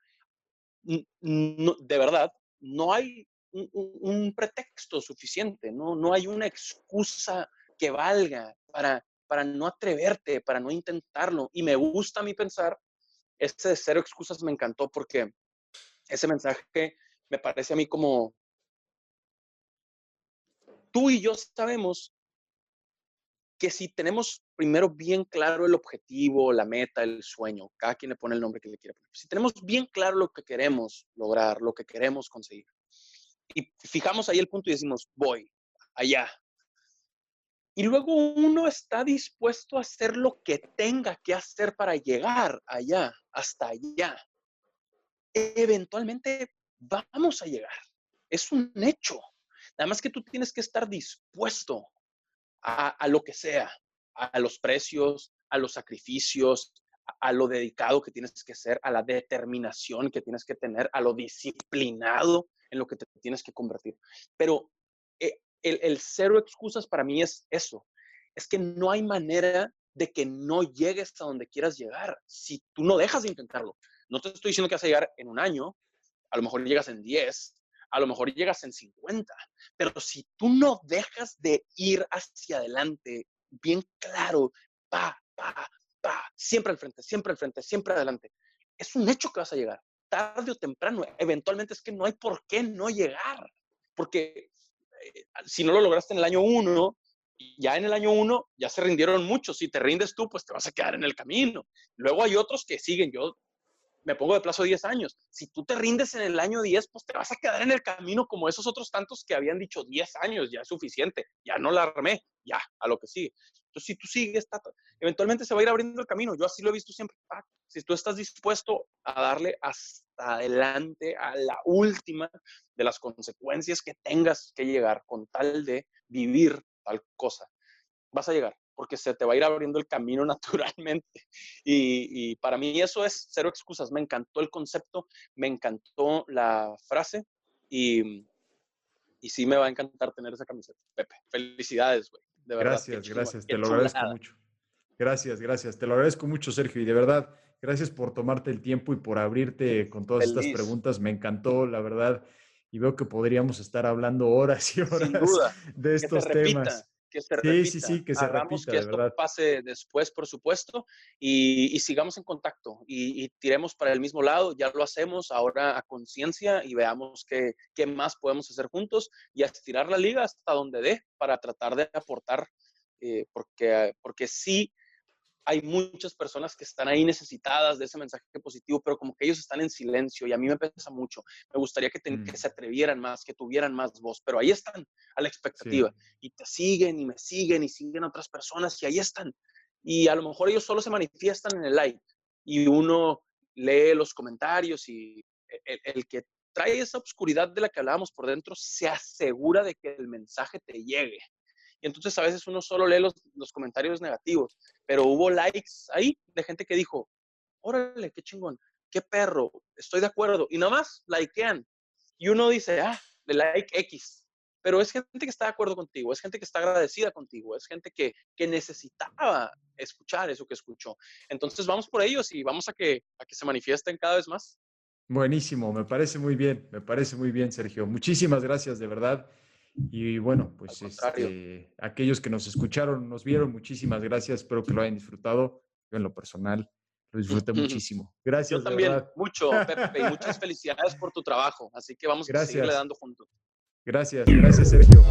de verdad, no hay un, pretexto suficiente, ¿no? no hay una excusa que valga para, para no atreverte, para no intentarlo. Y me gusta a mí pensar, este de cero excusas me encantó porque ese mensaje me parece a mí como, tú y yo sabemos que si tenemos primero bien claro el objetivo, la meta, el sueño, cada quien le pone el nombre que le quiere poner, si tenemos bien claro lo que queremos lograr, lo que queremos conseguir, y fijamos ahí el punto y decimos, voy allá. Y luego uno está dispuesto a hacer lo que tenga que hacer para llegar allá, hasta allá. Eventualmente vamos a llegar. Es un hecho. Nada más que tú tienes que estar dispuesto a, lo que sea, a los precios, a los sacrificios, a, lo dedicado que tienes que ser, a la determinación que tienes que tener, a lo disciplinado en lo que te tienes que convertir. Pero eh, el, el cero excusas para mí es eso, es que no hay manera de que no llegues a donde quieras llegar si tú no dejas de intentarlo. No te estoy diciendo que vas a llegar en un año, a lo mejor llegas en 10, a lo mejor llegas en 50, pero si tú no dejas de ir hacia adelante, bien claro, pa, pa, pa, siempre al frente, siempre al frente, siempre adelante, es un hecho que vas a llegar, tarde o temprano, eventualmente es que no hay por qué no llegar, porque eh, si no lo lograste en el año uno, ya en el año uno ya se rindieron muchos. Si te rindes tú, pues te vas a quedar en el camino. Luego hay otros que siguen. Yo me pongo de plazo 10 años. Si tú te rindes en el año 10, pues te vas a quedar en el camino como esos otros tantos que habían dicho 10 años, ya es suficiente, ya no la armé, ya, a lo que sigue. Entonces, si tú sigues, eventualmente se va a ir abriendo el camino. Yo así lo he visto siempre. si tú estás dispuesto a darle hasta adelante a la última de las consecuencias que tengas que llegar con tal de vivir tal cosa, vas a llegar porque se te va a ir abriendo el camino naturalmente. Y, para mí eso es cero excusas. Me encantó el concepto, me encantó la frase y, y sí me va a encantar tener esa camiseta. Pepe, felicidades, güey. De verdad. Gracias, gracias. Te lo agradezco mucho. Gracias, gracias. Te lo agradezco mucho, Sergio. Y de verdad, gracias por tomarte el tiempo y por abrirte con todas estas preguntas. Me encantó, la verdad. y veo que podríamos estar hablando horas y horas de estos temas que se repita. Sí, sí, sí, que se Hagamos que esto pase después, por supuesto, y, sigamos en contacto y, tiremos para el mismo lado. Ya lo hacemos ahora a conciencia y veamos qué, qué más podemos hacer juntos y estirar la liga hasta donde dé para tratar de aportar, eh, porque, porque sí hay muchas personas que están ahí necesitadas de ese mensaje positivo, pero como que ellos están en silencio y a mí me pesa mucho. Me gustaría que, mm. se atrevieran más, que tuvieran más voz, pero ahí están a la expectativa y te siguen y me siguen y siguen otras personas y ahí están. Y a lo mejor ellos solo se manifiestan en el like y uno lee los comentarios y el, el que trae esa oscuridad de la que hablábamos por dentro se asegura de que el mensaje te llegue. Entonces a veces uno solo lee los, comentarios negativos, pero hubo likes ahí de gente que dijo, órale, qué chingón, qué perro, estoy de acuerdo. Y nada más likean. Y uno dice, ah, de like X. Pero es gente que está de acuerdo contigo, es gente que está agradecida contigo, es gente que, que necesitaba escuchar eso que escuchó. Entonces vamos por ellos y vamos a que, a que se manifiesten cada vez más. Buenísimo, me parece muy bien, me parece muy bien, Sergio. Muchísimas gracias, de verdad. Y bueno, pues este, aquellos que nos escucharon, nos vieron, muchísimas gracias. Espero que lo hayan disfrutado. Yo en lo personal lo disfruté muchísimo. Gracias. Yo también, mucho, Pepe, y muchas felicidades por tu trabajo. Así que vamos a seguirle dando juntos. Gracias, gracias, Sergio.